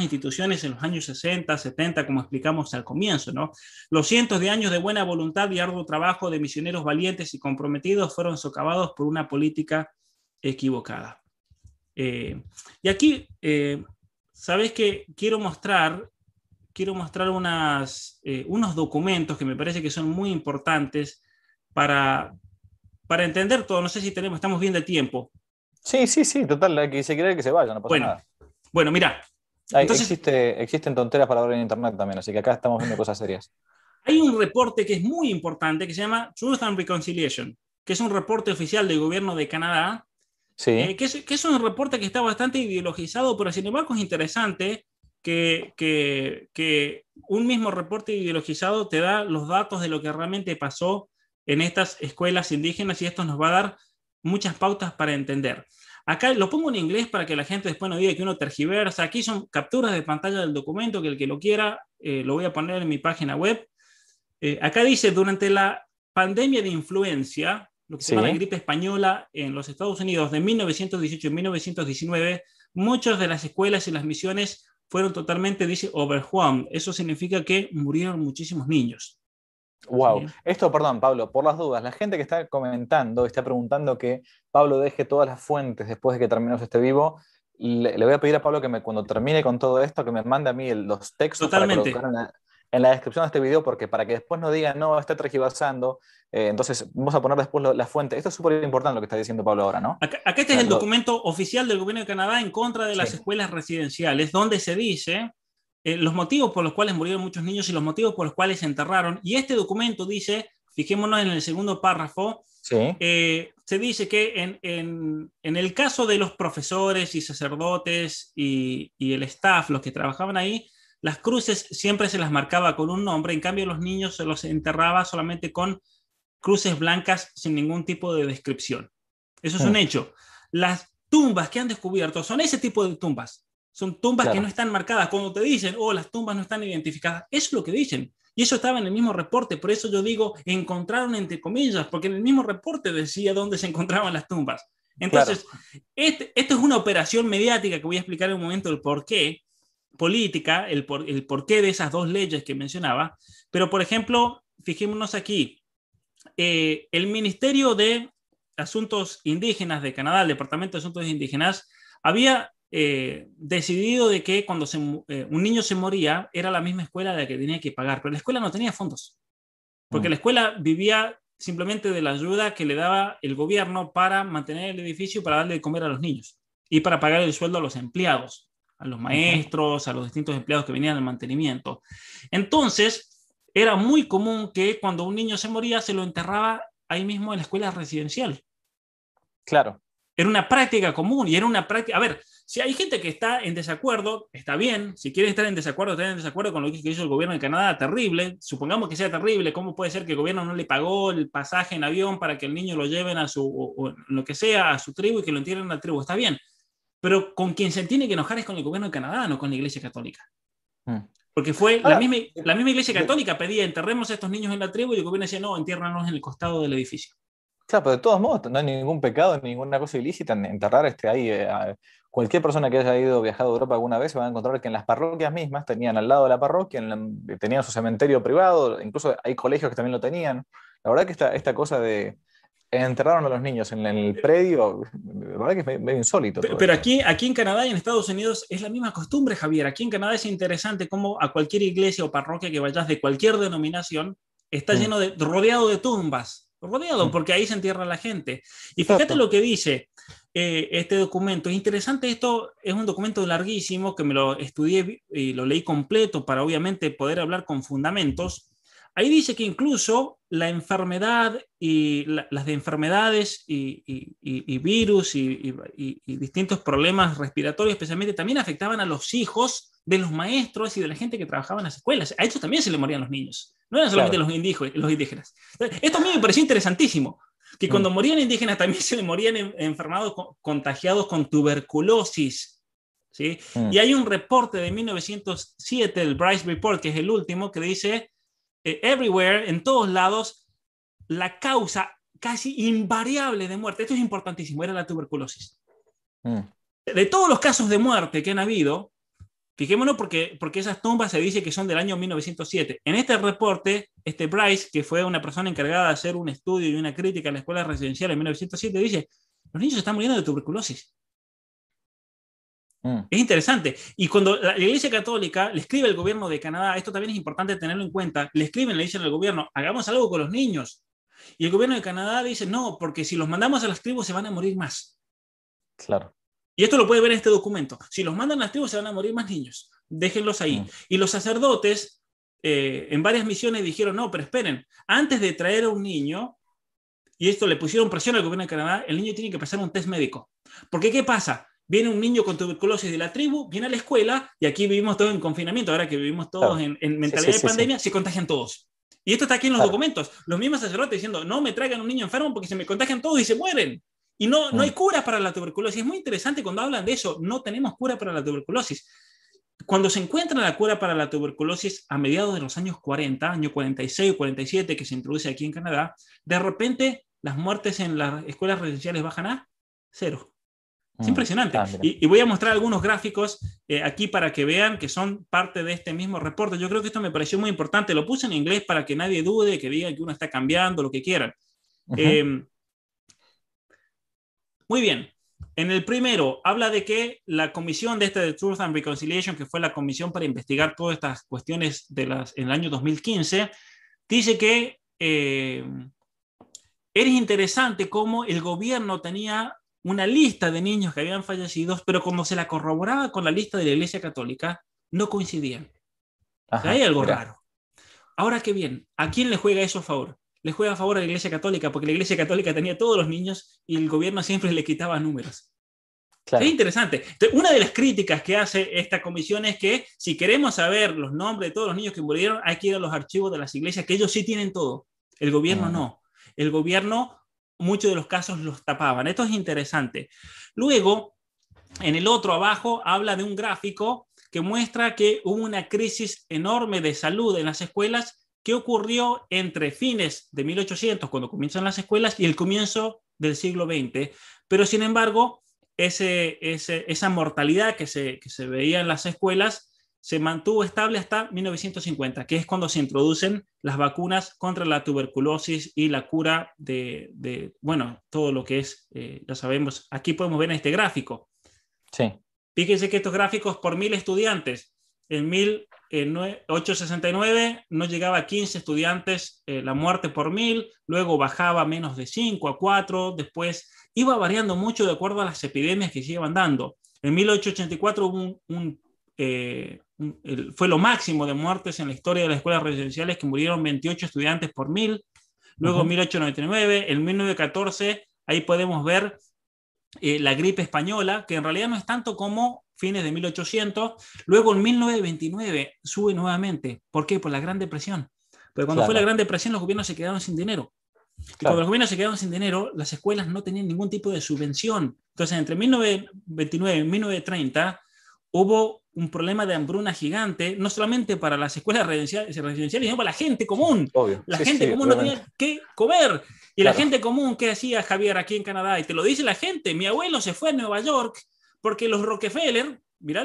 instituciones en los años 60, 70, como explicamos al comienzo. ¿no? Los cientos de años de buena voluntad y arduo trabajo de misioneros valientes y comprometidos fueron socavados por una política equivocada. Eh, y aquí, eh, ¿sabes qué? Quiero mostrar, quiero mostrar unas, eh, unos documentos que me parece que son muy importantes para, para entender todo. No sé si tenemos, estamos bien de tiempo. Sí, sí, sí, total, que se quiere que se vaya, no pasa bueno, nada. Bueno, mira. existe, existen tonteras para ver en Internet también, así que acá estamos viendo cosas serias. Hay un reporte que es muy importante que se llama Truth and Reconciliation, que es un reporte oficial del gobierno de Canadá eh, que, es, un reporte que está bastante ideologizado, pero sin embargo es interesante que, que, un mismo reporte ideologizado te da los datos de lo que realmente pasó en estas escuelas indígenas y esto nos va a dar muchas pautas para entender. Acá lo pongo en inglés para que la gente después no diga que uno tergiversa. Aquí son capturas de pantalla del documento, que el que lo quiera eh, lo voy a poner en mi página web. Eh, acá dice, durante la pandemia de influencia, lo que se llama la gripe española en los Estados Unidos de 1918 y 1919, muchas de las escuelas y las misiones fueron totalmente, dice, overwhelmed. Eso significa que murieron muchísimos niños. Wow. Esto, perdón, Pablo, por las dudas, la gente que está comentando, está preguntando que Pablo deje todas las fuentes después de que terminemos este vivo. Le, voy a pedir a Pablo que me, cuando termine con todo esto, que me mande a mí los textos Totalmente. para colocar en la descripción de este video porque para que después no digan, no, está tergiversando, eh, entonces vamos a poner después la fuente. Esto es súper importante lo que está diciendo Pablo ahora, ¿no? Acá, este es el documento oficial del gobierno de Canadá en contra de las escuelas residenciales, donde se dice eh, los motivos por los cuales murieron muchos niños y los motivos por los cuales se enterraron. Y este documento dice, fijémonos en el segundo párrafo, eh, se dice que en, en, en, el caso de los profesores y sacerdotes y, y el staff, los que trabajaban ahí, las cruces siempre se las marcaba con un nombre, en cambio los niños se los enterraba solamente con cruces blancas sin ningún tipo de descripción. Eso es un ah. hecho. Las tumbas que han descubierto son ese tipo de tumbas. Son tumbas que no están marcadas. Cuando te dicen, oh, las tumbas no están identificadas, eso es lo que dicen. Y eso estaba en el mismo reporte. Por eso yo digo, encontraron entre comillas, porque en el mismo reporte decía dónde se encontraban las tumbas. Entonces, este, esto es una operación mediática que voy a explicar en un momento el por qué, política, el, por, el porqué de esas dos leyes que mencionaba, pero por ejemplo, fijémonos aquí, eh, el Ministerio de Asuntos Indígenas de Canadá, el Departamento de Asuntos Indígenas, había eh, decidido de que cuando eh, un niño se moría era la misma escuela de la que tenía que pagar, pero la escuela no tenía fondos, porque mm. la escuela vivía simplemente de la ayuda que le daba el gobierno para mantener el edificio, para darle de comer a los niños y para pagar el sueldo a los empleados a los maestros, a los distintos empleados que venían al mantenimiento. Entonces, era muy común que cuando un niño se moría se lo enterraba ahí mismo en la escuela residencial. Claro. Era una práctica común y era una práctica... A ver, si hay gente que está en desacuerdo, está bien. Si quiere estar en desacuerdo, estar en desacuerdo con lo que hizo el gobierno de Canadá, terrible. Supongamos que sea terrible. ¿Cómo puede ser que el gobierno no le pagó el pasaje en avión para que el niño lo lleven a su, o, lo que sea, a su tribu y que lo entierren en la tribu? Está bien. Pero con quien se tiene que enojar es con el gobierno de Canadá, no con la Iglesia Católica. Hmm. Porque fue la, misma, la misma Iglesia Católica pedía enterremos a estos niños en la tribu y el gobierno decía no, entiérranos en el costado del edificio. Claro, pero de todos modos no hay ningún pecado, ninguna cosa ilícita en enterrar este ahí. Eh, cualquier persona que haya ido viajado a Europa alguna vez se va a encontrar que en las parroquias mismas tenían al lado de la parroquia, tenían su cementerio privado, incluso hay colegios que también lo tenían. La verdad que esta, esta cosa de, enterraron a los niños en, el predio, la verdad que es medio insólito. Pero, aquí, aquí en Canadá y en Estados Unidos es la misma costumbre, Javier. Aquí en Canadá es interesante cómo a cualquier iglesia o parroquia que vayas de cualquier denominación está mm. lleno de, rodeado de tumbas, rodeado, mm. porque ahí se entierra la gente. Y fíjate lo que dice eh, este documento. Es interesante, esto es un documento larguísimo que me lo estudié y lo leí completo para obviamente poder hablar con fundamentos. Ahí dice que incluso la enfermedad y las de enfermedades y, virus y, distintos problemas respiratorios especialmente también afectaban a los hijos de los maestros y de la gente que trabajaba en las escuelas. A ellos también se le morían los niños, no eran solamente los, los indígenas. Esto a mí me pareció interesantísimo, que cuando mm. morían indígenas también se le morían enfermados contagiados con tuberculosis. ¿sí? Mm. Y hay un reporte de 1907, el Bryce Report, que es el último, que dice eh, everywhere, en todos lados, la causa casi invariable de muerte, esto es importantísimo, era la tuberculosis. Mm. De todos los casos de muerte que han habido, fijémonos porque, porque esas tumbas se dice que son del año 1907. En este reporte, este Bryce, que fue una persona encargada de hacer un estudio y una crítica a la escuela residencial en 1907, dice, los niños están muriendo de tuberculosis. Mm. Es interesante. Y cuando la Iglesia Católica le escribe al gobierno de Canadá, esto también es importante tenerlo en cuenta, le escriben, le dicen al gobierno, hagamos algo con los niños. Y el gobierno de Canadá dice, no, porque si los mandamos a las tribus se van a morir más. Claro. Y esto lo puede ver en este documento. Si los mandan a las tribus se van a morir más niños. Déjenlos ahí. Mm. Y los sacerdotes eh, en varias misiones dijeron, no, pero esperen, antes de traer a un niño, y esto le pusieron presión al gobierno de Canadá, el niño tiene que pasar un test médico. Porque ¿qué pasa? Viene un niño con tuberculosis de la tribu, viene a la escuela y aquí vivimos todos en confinamiento, ahora que vivimos todos en, mentalidad de pandemia, se contagian todos. Y esto está aquí en los documentos. Los mismos sacerdotes diciendo, no me traigan un niño enfermo porque se me contagian todos y se mueren. Y no, no hay mm. cura para la tuberculosis. Es muy interesante cuando hablan de eso, no tenemos cura para la tuberculosis. Cuando se encuentra la cura para la tuberculosis a mediados de los años 40, año 46 o 47, que se introduce aquí en Canadá, de repente las muertes en las escuelas residenciales bajan a cero. Es mm. impresionante. Ah, y, voy a mostrar algunos gráficos eh, aquí para que vean que son parte de este mismo reporte. Yo creo que esto me pareció muy importante. Lo puse en inglés para que nadie dude, que diga que uno está cambiando, lo que quieran. Em, muy bien. En el primero, habla de que la comisión de este de Truth and Reconciliation, que fue la comisión para investigar todas estas cuestiones de las, en el año 2015, dice que eh, era interesante cómo el gobierno tenía una lista de niños que habían fallecido, pero cuando se la corroboraba con la lista de la Iglesia Católica, no coincidían. hay algo raro. Ahora qué bien, ¿a quién le juega eso a favor? Le juega a favor a la Iglesia Católica, porque la Iglesia Católica tenía todos los niños y el gobierno siempre le quitaba números. Es interesante. una de las críticas que hace esta comisión es que si queremos saber los nombres de todos los niños que murieron, hay que ir a los archivos de las iglesias, que ellos sí tienen todo. El gobierno no. El gobierno muchos de los casos los tapaban. Esto es interesante. Luego, en el otro abajo, habla de un gráfico que muestra que hubo una crisis enorme de salud en las escuelas que ocurrió entre fines de 1800, cuando comienzan las escuelas, y el comienzo del siglo XX. Pero, sin embargo, ese, esa mortalidad que se, que se veía en las escuelas se mantuvo estable hasta 1950, que es cuando se introducen las vacunas contra la tuberculosis y la cura de, bueno, todo lo que es, eh, ya sabemos, aquí podemos ver en este gráfico. Sí. Fíjense que estos gráficos por mil estudiantes, en 1869 no llegaba a 15 estudiantes eh, la muerte por mil, luego bajaba a menos de 5 a 4, después iba variando mucho de acuerdo a las epidemias que se iban dando. En 1884 hubo un, eh, fue lo máximo de muertes en la historia de las escuelas residenciales, que murieron 28 estudiantes por mil. Luego, en 1899, en 1914, ahí podemos ver eh, la gripe española, que en realidad no es tanto como fines de 1800. Luego, en 1929, sube nuevamente. ¿Por qué? Por la Gran Depresión. Pero cuando fue la Gran Depresión, los gobiernos se quedaron sin dinero. Y cuando los gobiernos se quedaron sin dinero, las escuelas no tenían ningún tipo de subvención. Entonces, entre 1929 y 1930, hubo un problema de hambruna gigante, no solamente para las escuelas residenciales, sino para la gente común. la gente común no tenía que comer. Y la gente común, ¿qué hacía Javier aquí en Canadá? Y te lo dice la gente. Mi abuelo se fue a Nueva York porque los Rockefeller mirá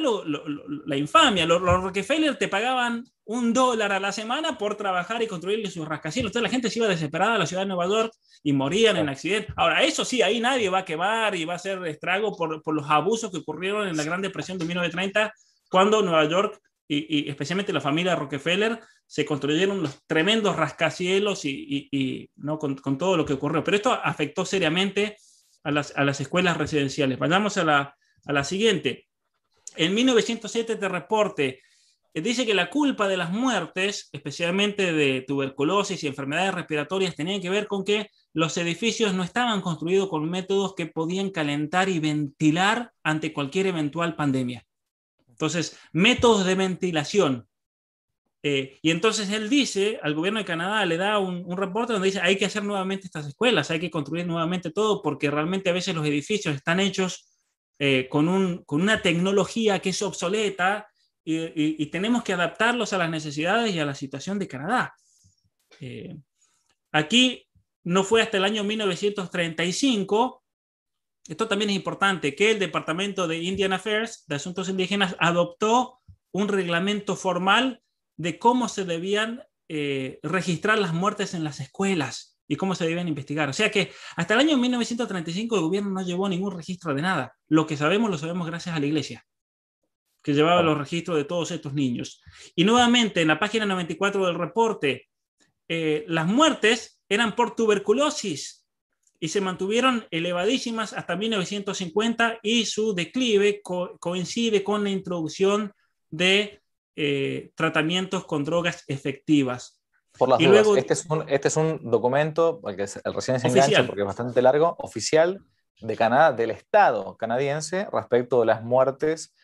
la infamia, los, Rockefeller te pagaban un dólar a la semana por trabajar y construirle sus rascacielos. Entonces la gente se iba desesperada a la ciudad de Nueva York y morían en accidentes. Ahora, eso sí, ahí nadie va a quemar y va a hacer estrago por, por los abusos que ocurrieron en la Gran Depresión de 1930, cuando Nueva York y, especialmente la familia Rockefeller se construyeron los tremendos rascacielos y, y ¿no? Con, todo lo que ocurrió. Pero esto afectó seriamente a las, escuelas residenciales. Vayamos a la, siguiente. En 1907 este reporte eh, dice que la culpa de las muertes, especialmente de tuberculosis y enfermedades respiratorias, tenía que ver con que los edificios no estaban construidos con métodos que podían calentar y ventilar ante cualquier eventual pandemia. Entonces, métodos de ventilación. Eh, y entonces él dice, al gobierno de Canadá le da un, reporte donde dice, hay que hacer nuevamente estas escuelas, hay que construir nuevamente todo, porque realmente a veces los edificios están hechos eh, con, un, con, una tecnología que es obsoleta y, tenemos que adaptarlos a las necesidades y a la situación de Canadá. Eh, aquí no fue hasta el año 1935, esto también es importante, que el Departamento de Indian Affairs, de Asuntos Indígenas, adoptó un reglamento formal de cómo se debían eh, registrar las muertes en las escuelas y cómo se debían investigar. O sea que hasta el año 1935 el gobierno no llevó ningún registro de nada. Lo que sabemos lo sabemos gracias a la iglesia, que llevaba los registros de todos estos niños. Y nuevamente en la página 94 del reporte, eh, las muertes eran por tuberculosis y se mantuvieron elevadísimas hasta 1950 y su declive coincide con la introducción de eh, tratamientos con drogas efectivas. Por las dudas, este, es un, este es un documento, el que recién se engancha porque es bastante largo, oficial de Canadá, del Estado canadiense, respecto de las muertes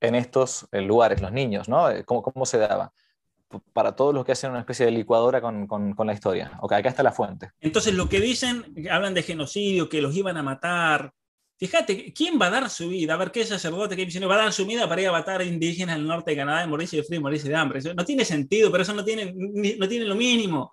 en estos eh, lugares, los niños, ¿no? Eh, ¿Cómo, cómo se daba? Para todos los que hacen una especie de licuadora con, con, con la historia. Ok, acá está la fuente. Entonces, lo que dicen, hablan de genocidio, que los iban a matar, Fíjate, ¿quién va a dar su vida? A ver, ¿qué sacerdote, qué misionero va a dar su vida para ir a matar indígenas el norte de Canadá y morirse de frío y morirse de hambre? no tiene sentido, pero eso no tiene, no tiene lo mínimo.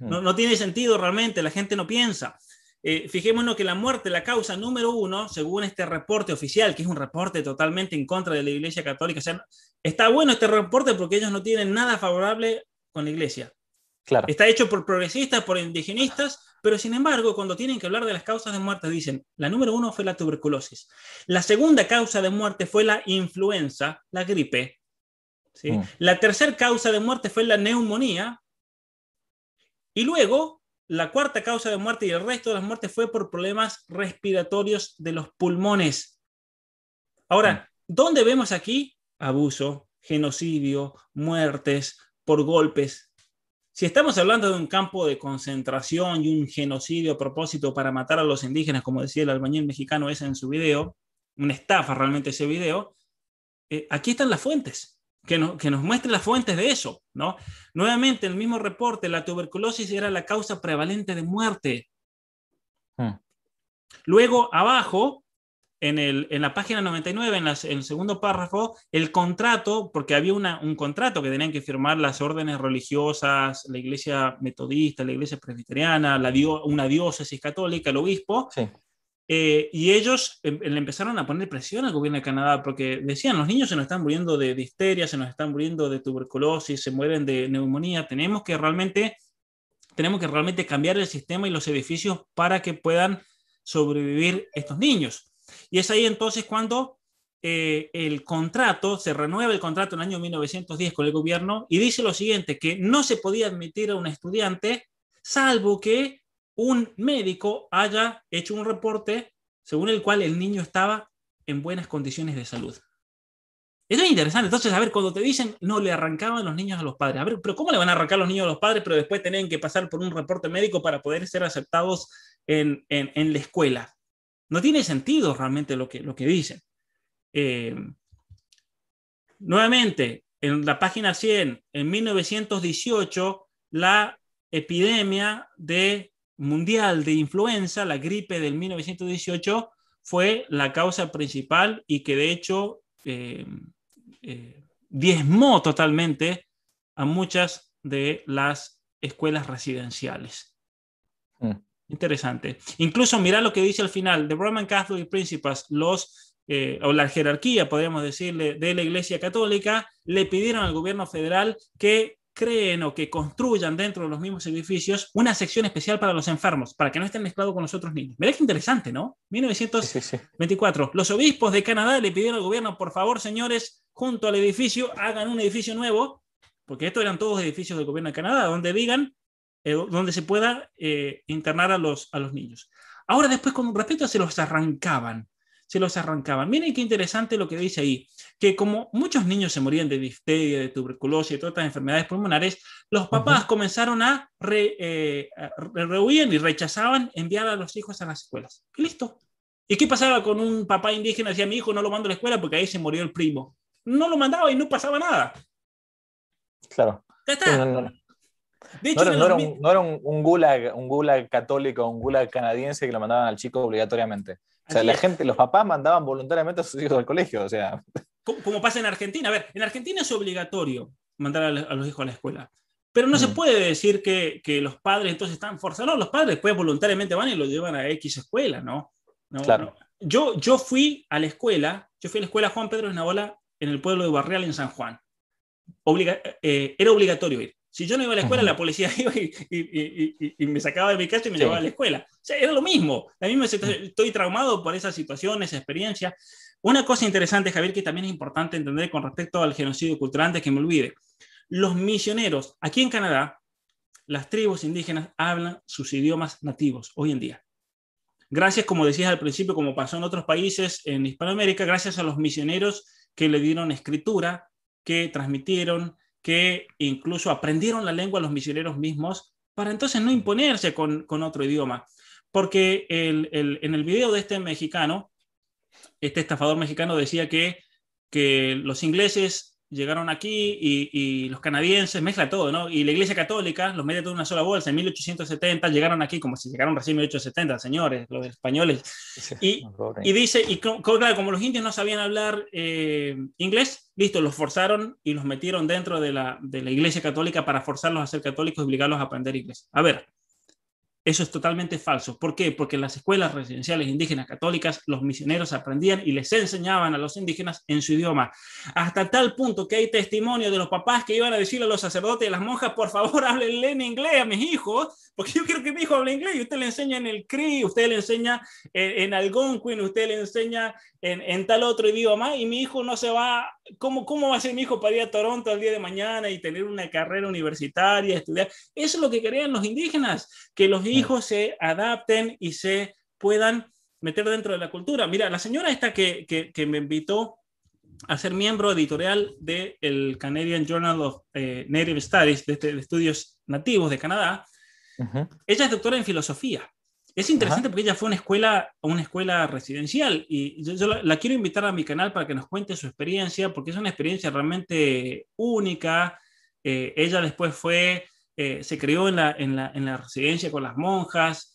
Hmm. No, no tiene sentido realmente, la gente no piensa. Eh, fijémonos que la muerte, la causa número uno, según este reporte oficial, que es un reporte totalmente en contra de la Iglesia Católica, o sea, está bueno este reporte porque ellos no tienen nada favorable con la Iglesia. Claro. Está hecho por progresistas, por indigenistas, pero sin embargo, cuando tienen que hablar de las causas de muerte, dicen, la número uno fue la tuberculosis. La segunda causa de muerte fue la influenza, la gripe. ¿sí? Mm. La tercera causa de muerte fue la neumonía. Y luego, la cuarta causa de muerte y el resto de las muertes fue por problemas respiratorios de los pulmones. Ahora, mm. ¿dónde vemos aquí abuso, genocidio, muertes por golpes, si estamos hablando de un campo de concentración y un genocidio a propósito para matar a los indígenas, como decía el albañil mexicano ese en su video, una estafa realmente ese video, eh, aquí están las fuentes, que, que nos muestren las fuentes de eso, ¿no? Nuevamente, el mismo reporte, la tuberculosis era la causa prevalente de muerte. Hmm. Luego, abajo, en, la página 99, en, el segundo párrafo, el contrato, porque había un contrato que tenían que firmar las órdenes religiosas, la iglesia metodista, la iglesia presbiteriana, la una diócesis católica, el obispo, eh, y ellos em, le empezaron a poner presión al gobierno de Canadá porque decían, los niños se nos están muriendo de, de se nos están muriendo de tuberculosis, se mueren de neumonía, tenemos que realmente, tenemos que realmente cambiar el sistema y los edificios para que puedan sobrevivir estos niños. Y es ahí entonces cuando eh, el contrato, se renueva el contrato en el año 1910 con el gobierno y dice lo siguiente, que no se podía admitir a un estudiante salvo que un médico haya hecho un reporte según el cual el niño estaba en buenas condiciones de salud. Eso es interesante. Entonces, a ver, cuando te dicen no le arrancaban los niños a los padres, a ver, pero ¿cómo le van a arrancar los niños a los padres, pero después tienen que pasar por un reporte médico para poder ser aceptados en la escuela? No tiene sentido realmente lo que, lo que dicen. Eh, nuevamente, en la página 100, en 1918, la epidemia de mundial de influenza, la gripe del 1918, fue la causa principal y que de hecho eh, eh, diezmó totalmente a muchas de las escuelas residenciales. Mm. Interesante. Incluso mira lo que dice al final, The Roman Catholic Principles, los eh, o la jerarquía, podríamos decirle, de la Iglesia Católica, le pidieron al gobierno federal que creen o que construyan dentro de los mismos edificios una sección especial para los enfermos, para que no estén mezclados con los otros niños. Mira qué interesante, ¿no? 1924. Los obispos de Canadá le pidieron al gobierno, por favor, señores, junto al edificio, hagan un edificio nuevo, porque estos eran todos edificios del gobierno de Canadá, donde digan, eh, donde se pueda eh, internar a los, a los niños. Ahora después, con respecto a se los arrancaban, se los arrancaban. Miren qué interesante lo que dice ahí, que como muchos niños se morían de difteria, de tuberculosis y todas estas enfermedades pulmonares, los papás comenzaron a, re, eh, y rechazaban enviar a los hijos a las escuelas. Y listo. ¿Y qué pasaba con un papá indígena? Decía, mi hijo no lo mando a la escuela porque ahí se murió el primo. No lo mandaba y no pasaba nada. Claro. No, era, un, un, gulag, un gulag católico, un gulag canadiense que lo mandaban al chico obligatoriamente. O sea, la gente, los papás mandaban voluntariamente a sus hijos al colegio, o sea. Como, pasa en Argentina. A ver, en Argentina es obligatorio mandar a, los hijos a la escuela. Pero no se mm. puede decir que, que, los padres entonces están forzados. No, los padres pues voluntariamente van y lo llevan a X escuela, ¿no? claro. Yo, yo fui a la escuela, yo fui a la escuela Juan Pedro de Nabola en el pueblo de Barreal, en San Juan. Obliga, eh, era obligatorio ir. Si yo no iba a la escuela, la policía iba y, me sacaba de mi casa y me llevaba a la escuela. O sea, era lo mismo. A mí me estoy traumado por esa situación, esa experiencia. Una cosa interesante, Javier, que también es importante entender con respecto al genocidio cultural, antes que me olvide. Los misioneros, aquí en Canadá, las tribus indígenas hablan sus idiomas nativos hoy en día. Gracias, como decías al principio, como pasó en otros países en Hispanoamérica, gracias a los misioneros que le dieron escritura, que transmitieron, que incluso aprendieron la lengua los misioneros mismos para entonces no imponerse con, otro idioma. Porque en el video de este mexicano, este estafador mexicano decía que, que los ingleses llegaron aquí y, los canadienses, mezcla todo, ¿no? Y la Iglesia Católica los mete todo en una sola bolsa. En 1870 llegaron aquí, como si llegaron recién en 1870, señores, los españoles. Y, y dice, y claro, como los indios no sabían hablar eh, inglés, listo, los forzaron y los metieron dentro de la, de la Iglesia Católica para forzarlos a ser católicos y obligarlos a aprender inglés. A ver, eso es totalmente falso. ¿Por qué? Porque en las escuelas residenciales indígenas católicas los misioneros aprendían y les enseñaban a los indígenas en su idioma. Hasta tal punto que hay testimonio de los papás que iban a decirle a los sacerdotes y las monjas, por favor, háblenle en inglés a mis hijos, porque yo quiero que mi hijo hable inglés y usted le enseña en el CRI, usted le enseña en, Algonquin, usted le enseña en, tal otro idioma y mi hijo no se va, ¿cómo, ¿cómo va a ser mi hijo para ir a Toronto el día de mañana y tener una carrera universitaria, estudiar? Eso es lo que querían los indígenas, que los hijos se adapten y se puedan meter dentro de la cultura. Mira, la señora esta que, que, me invitó a ser miembro editorial del Canadian Journal of eh, Native Studies, este, de, estudios nativos de Canadá, ella es doctora en filosofía. Es interesante porque ella fue a una escuela, una escuela residencial y yo, la, quiero invitar a mi canal para que nos cuente su experiencia porque es una experiencia realmente única. Eh, ella después fue eh, se crió en la, en, la, en la, residencia con las monjas,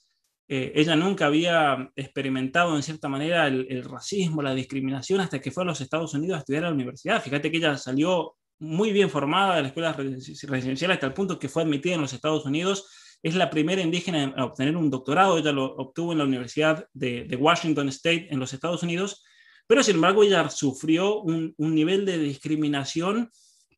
eh, ella nunca había experimentado en cierta manera el, racismo, la discriminación, hasta que fue a los Estados Unidos a estudiar a la universidad. Fíjate que ella salió muy bien formada de la escuela residencial hasta el punto que fue admitida en los Estados Unidos. Es la primera indígena en obtener un doctorado, ella lo obtuvo en la Universidad de, de Washington State en los Estados Unidos, pero sin embargo ella sufrió un, un nivel de discriminación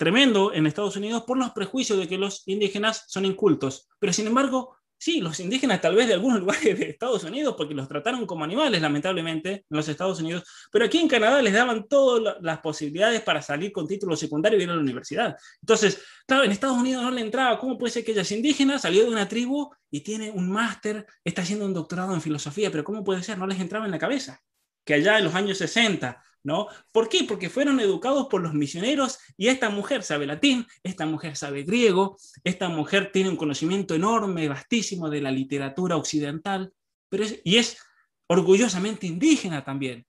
tremendo en Estados Unidos por los prejuicios de que los indígenas son incultos. Pero sin embargo, sí, los indígenas tal vez de algunos lugares de Estados Unidos, porque los trataron como animales, lamentablemente, en los Estados Unidos, pero aquí en Canadá les daban todas las posibilidades para salir con título secundario y ir a la universidad. Entonces, claro, en Estados Unidos no le entraba, ¿cómo puede ser que ella es indígena, salió de una tribu y tiene un máster, está haciendo un doctorado en filosofía, pero ¿cómo puede ser? No les entraba en la cabeza que allá en los años 60 ¿no? ¿Por qué? Porque fueron educados por los misioneros y esta mujer sabe latín, esta mujer sabe griego, esta mujer tiene un conocimiento enorme, vastísimo de la literatura occidental, pero y es orgullosamente indígena también.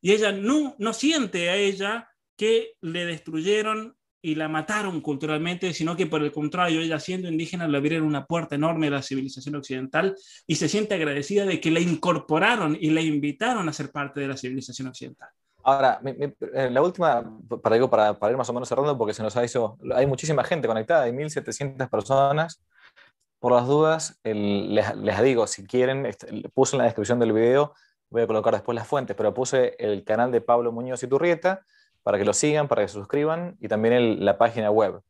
Y ella no, no siente a ella que le destruyeron y la mataron culturalmente, sino que por el contrario, ella siendo indígena le abrieron una puerta enorme a la civilización occidental y se siente agradecida de que la incorporaron y la invitaron a ser parte de la civilización occidental. Ahora, eh, la última, para, digo, para, para, ir más o menos cerrando, porque se nos ha hecho, hay muchísima gente conectada, hay 1.700 personas. Por las dudas, les, les, digo, si quieren, este, puse en la descripción del video voy a colocar después las fuentes, pero puse el canal de Pablo Muñoz y Turrieta para que lo sigan, para que se suscriban y también la página web.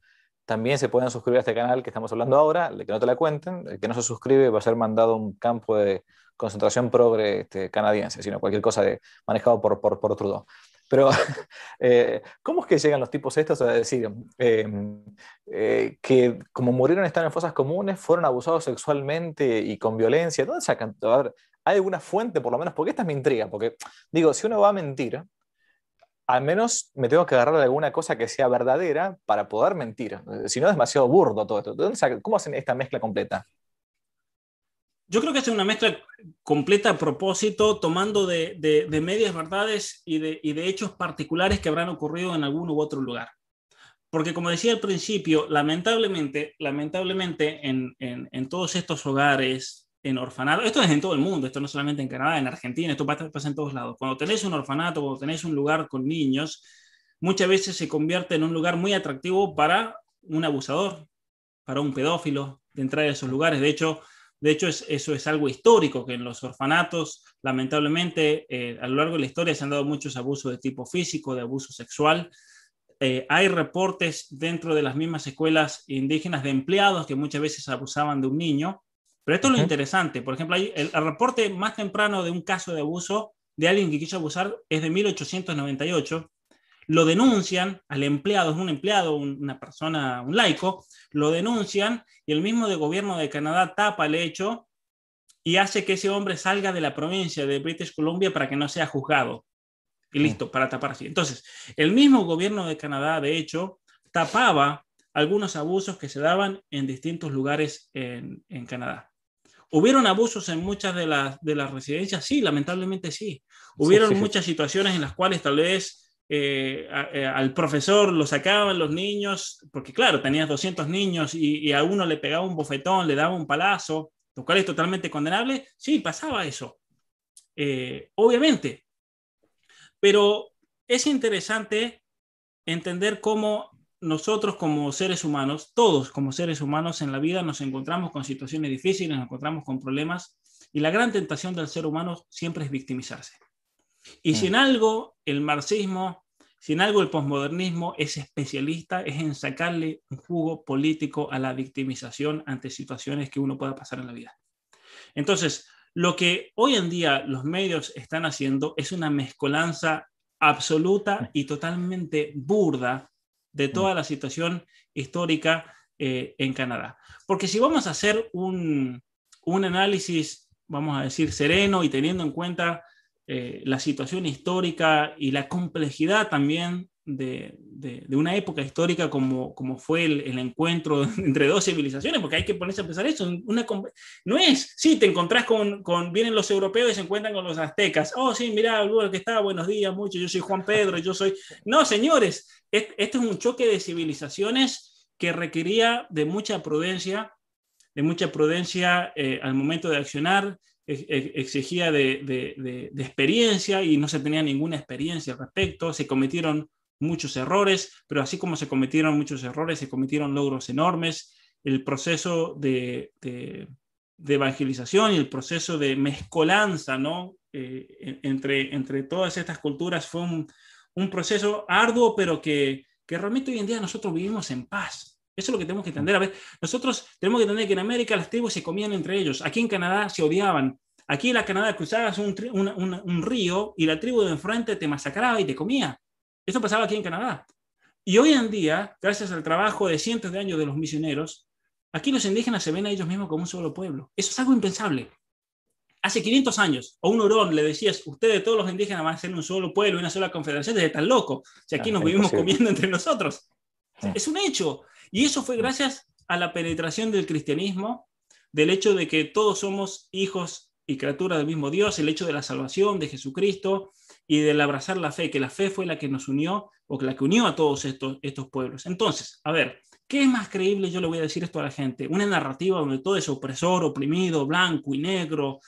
También se pueden suscribir a este canal que estamos hablando ahora, el que no te la cuenten, el que no se suscribe va a ser mandado un campo de concentración progre este, canadiense, sino cualquier cosa de, manejado por, por, por Trudeau. Pero, eh, ¿cómo es que llegan los tipos estos a decir em, eh, que como murieron están en fosas comunes, fueron abusados sexualmente y con violencia? ¿Dónde sacan? ¿Hay alguna fuente por lo menos? Porque esta es mi intriga. Porque, digo, si uno va a mentir, al menos me tengo que agarrar alguna cosa que sea verdadera para poder mentir. Si no, es demasiado burdo todo esto. ¿Dónde ¿Cómo hacen esta mezcla completa? Yo creo que es una mezcla completa a propósito, tomando de, medias verdades y de, hechos particulares que habrán ocurrido en algún u otro lugar. Porque como decía al principio, lamentablemente, lamentablemente en, todos estos hogares, en orfanatos, esto es en todo el mundo, esto no solamente en Canadá, en Argentina, esto pasa en todos lados. Cuando tenés un orfanato, cuando tenés un lugar con niños, muchas veces se convierte en un lugar muy atractivo para un abusador, para un pedófilo, de entrar a esos lugares. De hecho, de hecho, eso es algo histórico, que en los orfanatos, lamentablemente, eh, a lo largo de la historia se han dado muchos abusos de tipo físico, de abuso sexual. Eh, hay reportes dentro de las mismas escuelas indígenas de empleados que muchas veces abusaban de un niño. Pero esto es lo interesante. Por ejemplo, el, el, reporte más temprano de un caso de abuso de alguien que quiso abusar es de 1898 lo denuncian al empleado, es un empleado, una persona, un laico, lo denuncian y el mismo de gobierno de Canadá tapa el hecho y hace que ese hombre salga de la provincia de British Columbia para que no sea juzgado. Y listo, para tapar así. Entonces, el mismo gobierno de Canadá, de hecho, tapaba algunos abusos que se daban en distintos lugares en, Canadá. ¿Hubieron abusos en muchas de las, de las residencias? Sí, lamentablemente sí. Hubieron muchas situaciones en las cuales tal vez eh, eh, al profesor lo sacaban los niños, porque claro, tenías 200 niños y, a uno le pegaba un bofetón, le daba un palazo, lo cual es totalmente condenable. Sí, pasaba eso, eh, obviamente. Pero es interesante entender cómo nosotros como seres humanos, todos como seres humanos en la vida nos encontramos con situaciones difíciles, nos encontramos con problemas y la gran tentación del ser humano siempre es victimizarse. Y si en algo el marxismo si en algo el posmodernismo es especialista, es en sacarle un jugo político a la victimización ante situaciones que uno pueda pasar en la vida. Entonces, lo que hoy en día los medios están haciendo es una mezcolanza absoluta y totalmente burda de toda la situación histórica eh, en Canadá. Porque si vamos a hacer un, un análisis, vamos a decir, sereno y teniendo en cuenta eh, la situación histórica y la complejidad también de, una época histórica como, como fue el, encuentro entre dos civilizaciones, porque hay que ponerse a pensar eso. Una, no es, sí, te encontrás con, con, vienen los europeos y se encuentran con los aztecas. Oh, sí, mira, luego que está, buenos días, mucho, yo soy Juan Pedro, yo soy... No, señores, esto es un choque de civilizaciones que requería de mucha prudencia, de mucha prudencia eh, al momento de accionar, exigía de, experiencia y no se tenía ninguna experiencia al respecto, se cometieron muchos errores, pero así como se cometieron muchos errores, se cometieron logros enormes, el proceso de, evangelización y el proceso de mezcolanza ¿no? Eh, entre, todas estas culturas fue un, proceso arduo, pero que, que realmente hoy en día nosotros vivimos en paz. Eso es lo que tenemos que entender. A ver, nosotros tenemos que entender que en América las tribus se comían entre ellos. Aquí en Canadá se odiaban. Aquí en la Canadá cruzabas un, un, río y la tribu de enfrente te masacraba y te comía. Eso pasaba aquí en Canadá. Y hoy en día, gracias al trabajo de cientos de años de los misioneros, aquí los indígenas se ven a ellos mismos como un solo pueblo. Eso es algo impensable. Hace 500 años, a un hurón le decías, ustedes todos los indígenas van a ser un solo pueblo, una sola confederación, desde tan loco. Si aquí ah, nos vivimos comiendo entre nosotros. Es un hecho. Y eso fue gracias a la penetración del cristianismo, del hecho de que todos somos hijos y criaturas del mismo Dios, el hecho de la salvación de Jesucristo y del abrazar la fe, que la fe fue la que nos unió o la que unió a todos estos, estos pueblos. Entonces, a ver, ¿qué es más creíble? Yo le voy a decir esto a la gente. Una narrativa donde todo es opresor, oprimido, blanco y negro,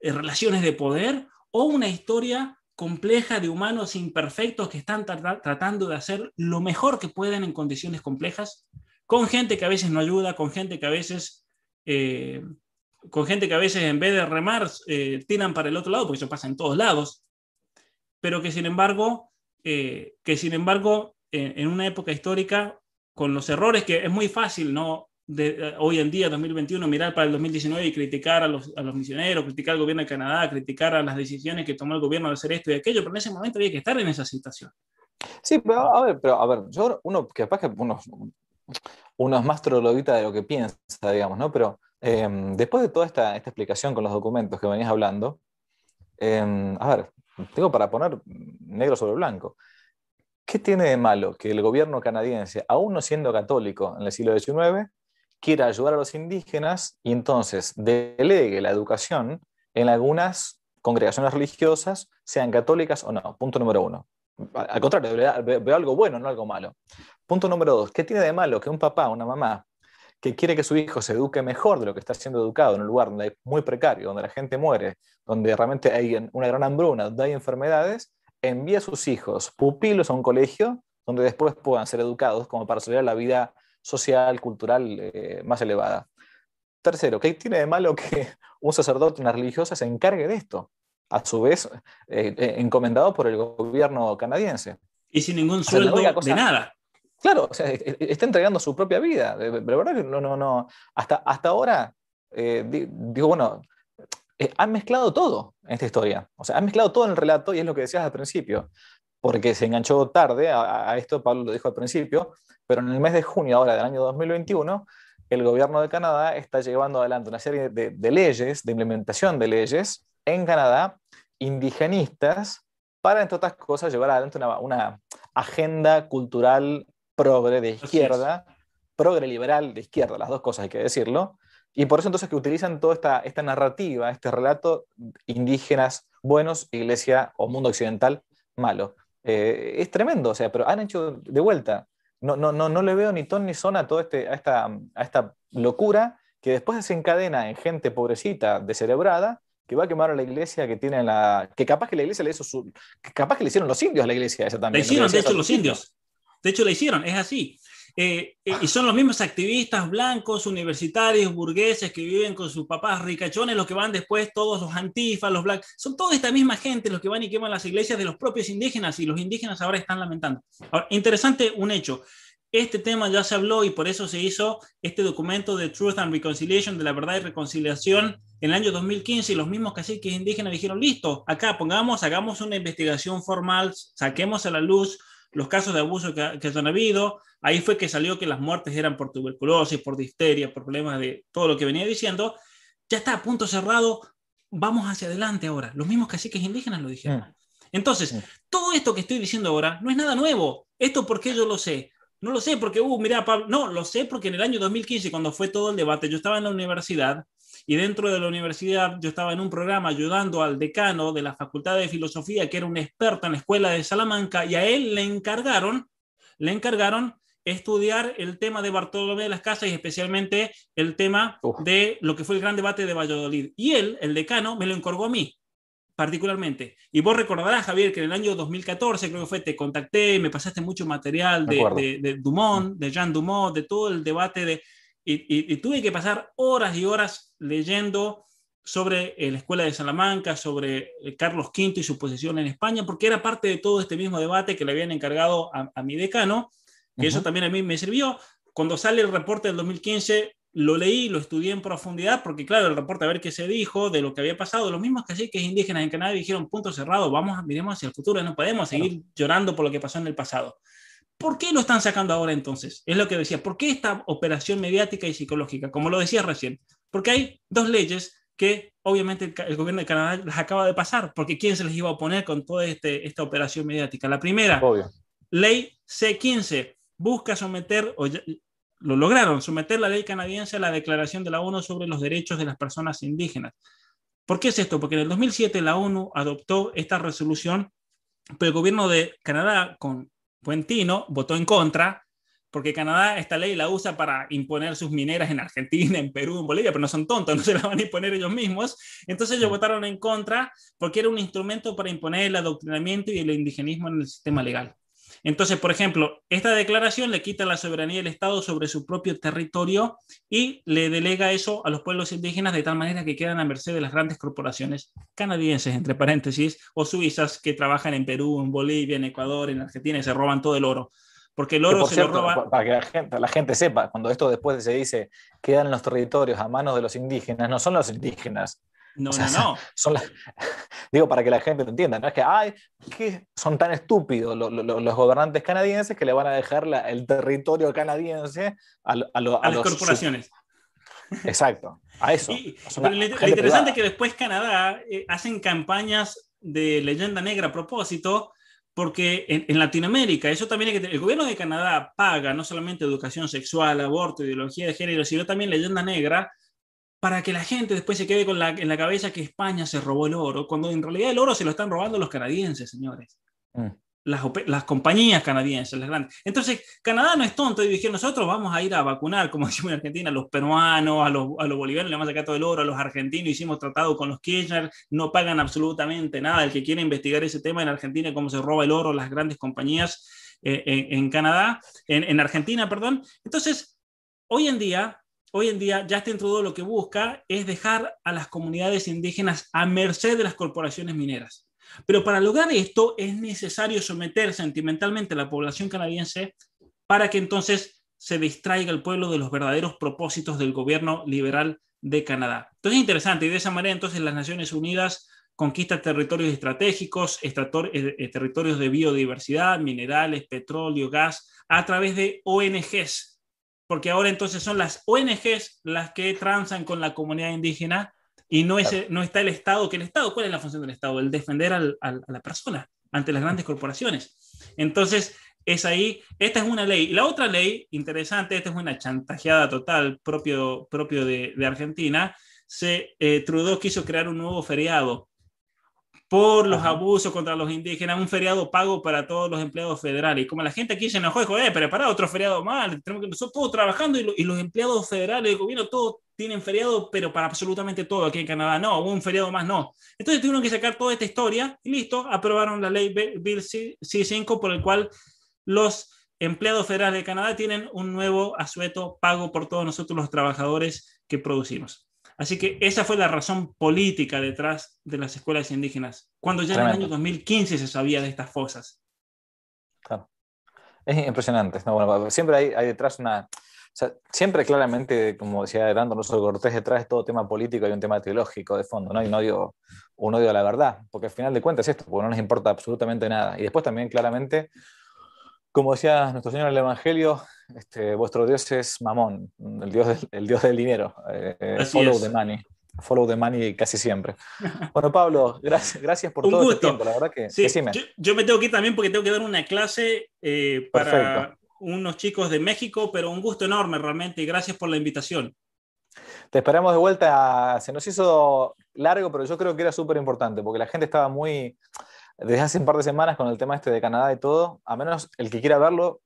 eh, relaciones de poder, o una historia compleja de humanos imperfectos que están tratando de hacer lo mejor que pueden en condiciones complejas, con gente que a veces no ayuda, con gente que a veces eh, con gente que a veces en vez de remar eh, tiran para el otro lado, porque eso pasa en todos lados, pero que sin embargo, eh, que sin embargo en una época histórica, con los errores que es muy fácil, ¿no? De, hoy en día, 2021, mirar para el 2019 y criticar a los, a los misioneros, criticar al gobierno de Canadá, criticar a las decisiones que tomó el gobierno de hacer esto y aquello, pero en ese momento había que estar en esa situación. Sí, pero a ver, pero a ver, yo, uno, que uno, uno es más troglodita de lo que piensa, digamos, ¿no? Pero em, después de toda esta, esta, explicación con los documentos que venías hablando, em, a ver, tengo para poner negro sobre blanco. ¿Qué tiene de malo que el gobierno canadiense, aún no siendo católico en el siglo XIX, quiera ayudar a los indígenas y entonces delegue la educación en algunas congregaciones religiosas, sean católicas o no? Punto número uno. Al contrario, veo algo bueno, no algo malo. Punto número dos, ¿qué tiene de malo que un papá o una mamá que quiere que su hijo se eduque mejor de lo que está siendo educado en un lugar donde es muy precario, donde la gente muere, donde realmente hay una gran hambruna, donde hay enfermedades, envía a sus hijos pupilos a un colegio donde después puedan ser educados como para salir a la vida social, cultural eh, más elevada. Tercero, ¿qué tiene de malo que un sacerdote, una religiosa, se encargue de esto? A su vez, eh, eh, encomendado por el gobierno canadiense. Y sin ningún sueldo de nada. Claro, o sea, e, e, está entregando su propia vida. De, verdad que no, no, no. Hasta, hasta ahora, digo, bueno, han mezclado todo en esta historia. O sea, han mezclado todo en el relato y es lo que decías al principio. Porque se enganchó tarde a, a esto, Pablo lo dijo al principio, pero en el mes de junio ahora del año 2021 el gobierno de Canadá está llevando adelante una serie de, leyes, de implementación de leyes en Canadá indigenistas para, entre otras cosas, llevar adelante una, agenda cultural progre de izquierda, progre liberal de izquierda, las dos cosas hay que decirlo, y por eso entonces que utilizan toda esta, esta narrativa, este relato, indígenas buenos, iglesia o mundo occidental malo. Eh, es tremendo, o sea, pero han hecho de vuelta no, no, no, no le veo ni ton ni son a, todo este, a, esta, a esta locura que después desencadena en gente pobrecita, descerebrada, que va a quemar a la iglesia que tiene la. que capaz que la iglesia le hizo su. capaz que le hicieron los indios a la iglesia esa también. Le hicieron, de hecho, los indios. De hecho, le hicieron, es así. Eh, eh, y son los mismos activistas blancos, universitarios, burgueses que viven con sus papás ricachones, los que van después, todos los antifas, los blancos, son toda esta misma gente los que van y queman las iglesias de los propios indígenas y los indígenas ahora están lamentando. Interesante un hecho. Este tema ya se habló y por eso se hizo este documento de Truth and Reconciliation, de la verdad y reconciliación, en el año 2015 y los mismos caciques indígenas dijeron, listo, acá pongamos, hagamos una investigación formal, saquemos a la luz los casos de abuso que, que han habido, Ahí fue que salió que las muertes eran por tuberculosis, por difteria, por problemas de todo lo que venía diciendo. Ya está a punto cerrado, vamos hacia adelante ahora. Los mismos caciques indígenas lo dijeron. Mm. Entonces, mm. todo esto que estoy diciendo ahora no es nada nuevo. Esto porque yo lo sé. No lo sé porque, uh, mira, Pablo, no, lo sé porque en el año 2015, cuando fue todo el debate, yo estaba en la universidad y dentro de la universidad yo estaba en un programa ayudando al decano de la Facultad de Filosofía, que era un experto en la escuela de Salamanca, y a él le encargaron, le encargaron estudiar el tema de Bartolomé de las Casas y especialmente el tema de lo que fue el gran debate de Valladolid. Y él, el decano, me lo encargó a mí particularmente. Y vos recordarás, Javier, que en el año 2014, creo que fue, te contacté, me pasaste mucho material de, de, Dumont, de Jean Dumont, de todo el debate de... Y, y, tuve que pasar horas y horas leyendo sobre la Escuela de Salamanca, sobre eh, Carlos V y su posición en España, porque era parte de todo este mismo debate que le habían encargado a mi decano que eso también a mí me sirvió. Cuando sale el reporte del 2015, lo leí, lo estudié en profundidad, porque claro, el reporte a ver qué se dijo, de lo que había pasado, los mismos que es indígenas en Canadá dijeron, punto cerrado, vamos, miremos hacia el futuro, no podemos seguir llorando por lo que pasó en el pasado. ¿Por qué lo están sacando ahora entonces? Es lo que decía, ¿por qué esta operación mediática y psicológica? Como lo decía recién, porque hay dos leyes que obviamente el, gobierno de Canadá las acaba de pasar, porque ¿quién se les iba a oponer con toda este, esta operación mediática? La primera, ley C15, busca someter, o lo lograron, someter la ley canadiense a la Declaración de la ONU sobre los derechos de las personas indígenas. ¿Por qué es esto? Porque en el 2007 la ONU adoptó esta resolución, pero el gobierno de Canadá, con Puentino, votó en contra, porque Canadá esta ley la usa para imponer sus mineras en Argentina, en Perú, en Bolivia, pero no son tontos, no se la van a imponer ellos mismos. Entonces ellos votaron en contra porque era un instrumento para imponer el adoctrinamiento y el indigenismo en el sistema legal. Entonces, por ejemplo, esta declaración le quita la soberanía del Estado sobre su propio territorio y le delega eso a los pueblos indígenas de tal manera que quedan a merced de las grandes corporaciones canadienses, entre paréntesis, o suizas que trabajan en Perú, en Bolivia, en Ecuador, en Argentina y se roban todo el oro. Porque el oro se lo roba. Para que la gente, la gente sepa, cuando esto después se dice quedan los territorios a manos de los indígenas, no son los indígenas, no, no, no. Son digo, para que la gente lo entienda, no es que, ay, que son tan estúpidos los, gobernantes canadienses que le van a dejar el territorio canadiense a, a, las corporaciones. Exacto, a eso. lo, interesante es que después Canadá eh, hacen campañas de leyenda negra a propósito, porque en, Latinoamérica, eso también es que el gobierno de Canadá paga no solamente educación sexual, aborto, ideología de género, sino también leyenda negra para que la gente después se quede con la, en la cabeza que España se robó el oro, cuando en realidad el oro se lo están robando los canadienses, señores. Mm. Las, las, compañías canadienses, las grandes. Entonces, Canadá no es tonto y dijeron, nosotros vamos a ir a vacunar, como decimos en Argentina, a los peruanos, a los, a los bolivianos, le vamos a sacar todo el oro, a los argentinos, hicimos tratado con los Kirchner, no pagan absolutamente nada. El que quiere investigar ese tema en Argentina, cómo se roba el oro las grandes compañías eh, en, Canadá, en, en Argentina, perdón. Entonces, hoy en día, hoy en día Justin Trudeau lo que busca es dejar a las comunidades indígenas a merced de las corporaciones mineras. Pero para lograr esto es necesario someter sentimentalmente a la población canadiense para que entonces se distraiga el pueblo de los verdaderos propósitos del gobierno liberal de Canadá. Entonces es interesante y de esa manera entonces las Naciones Unidas conquistan territorios estratégicos, eh, eh, territorios de biodiversidad, minerales, petróleo, gas, a través de ONGs, porque ahora entonces son las ONGs las que transan con la comunidad indígena y no, es, no está el Estado, que el Estado, ¿cuál es la función del Estado? El defender a la persona ante las grandes corporaciones. Entonces, es ahí, esta es una ley. La otra ley, interesante, esta es una chantajeada total propio, propio de, Argentina, se, eh, Trudeau quiso crear un nuevo feriado por los abusos contra los indígenas, un feriado pago para todos los empleados federales. Y como la gente aquí se enojó, dijo, eh, pero para otro feriado más, tenemos que nosotros todos trabajando y, los empleados federales del gobierno todos tienen feriado, pero para absolutamente todo aquí en Canadá. No, un feriado más no. Entonces tuvieron que sacar toda esta historia y listo, aprobaron la ley Bill C5 por el cual los empleados federales de Canadá tienen un nuevo asueto pago por todos nosotros los trabajadores que producimos. Así que esa fue la razón política detrás de las escuelas indígenas, cuando ya en el año 2015 se sabía de estas fosas. Claro. Es impresionante. siempre hay, detrás una... siempre claramente, como decía Hernando Rosso Cortés, detrás de todo tema político hay un tema teológico de fondo, ¿no? Y un odio, un odio a la verdad, porque al final de cuentas es esto, porque no nos importa absolutamente nada. Y después también claramente, como decía nuestro Señor en el Evangelio, este, vuestro Dios es Mamón, el Dios del, el dios del dinero. Eh, follow the money. Follow the money casi siempre. Bueno, Pablo, gracias, gracias por todo el este tiempo. La verdad que sí, yo, me tengo que ir también porque tengo que dar una clase eh, para unos chicos de México, pero un gusto enorme realmente y gracias por la invitación. Te esperamos de vuelta. Se nos hizo largo, pero yo creo que era súper importante porque la gente estaba muy, desde hace un par de semanas con el tema este de Canadá y todo, a menos el que quiera verlo,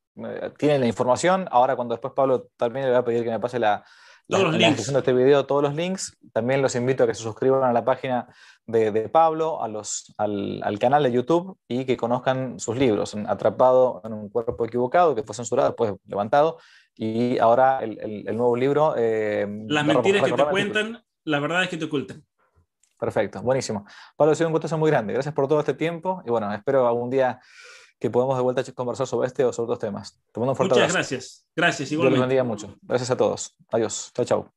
tienen la información. Ahora, cuando después Pablo también le va a pedir que me pase la, descripción de este video, todos los links. También los invito a que se suscriban a la página de, Pablo, a los, al, canal de YouTube y que conozcan sus libros. Atrapado en un cuerpo equivocado, que fue censurado, después levantado. Y ahora el, nuevo libro. Eh, Las mentiras que te cuentan, la verdad es que te ocultan. Perfecto, buenísimo. Pablo, ha sido un gusto muy grande. Gracias por todo este tiempo y bueno, espero algún día que podamos de vuelta conversar sobre este o sobre otros temas. Muchas gracias. Gracias, igualmente. Dios bendiga mucho. Gracias a todos. Adiós. Chao, chao.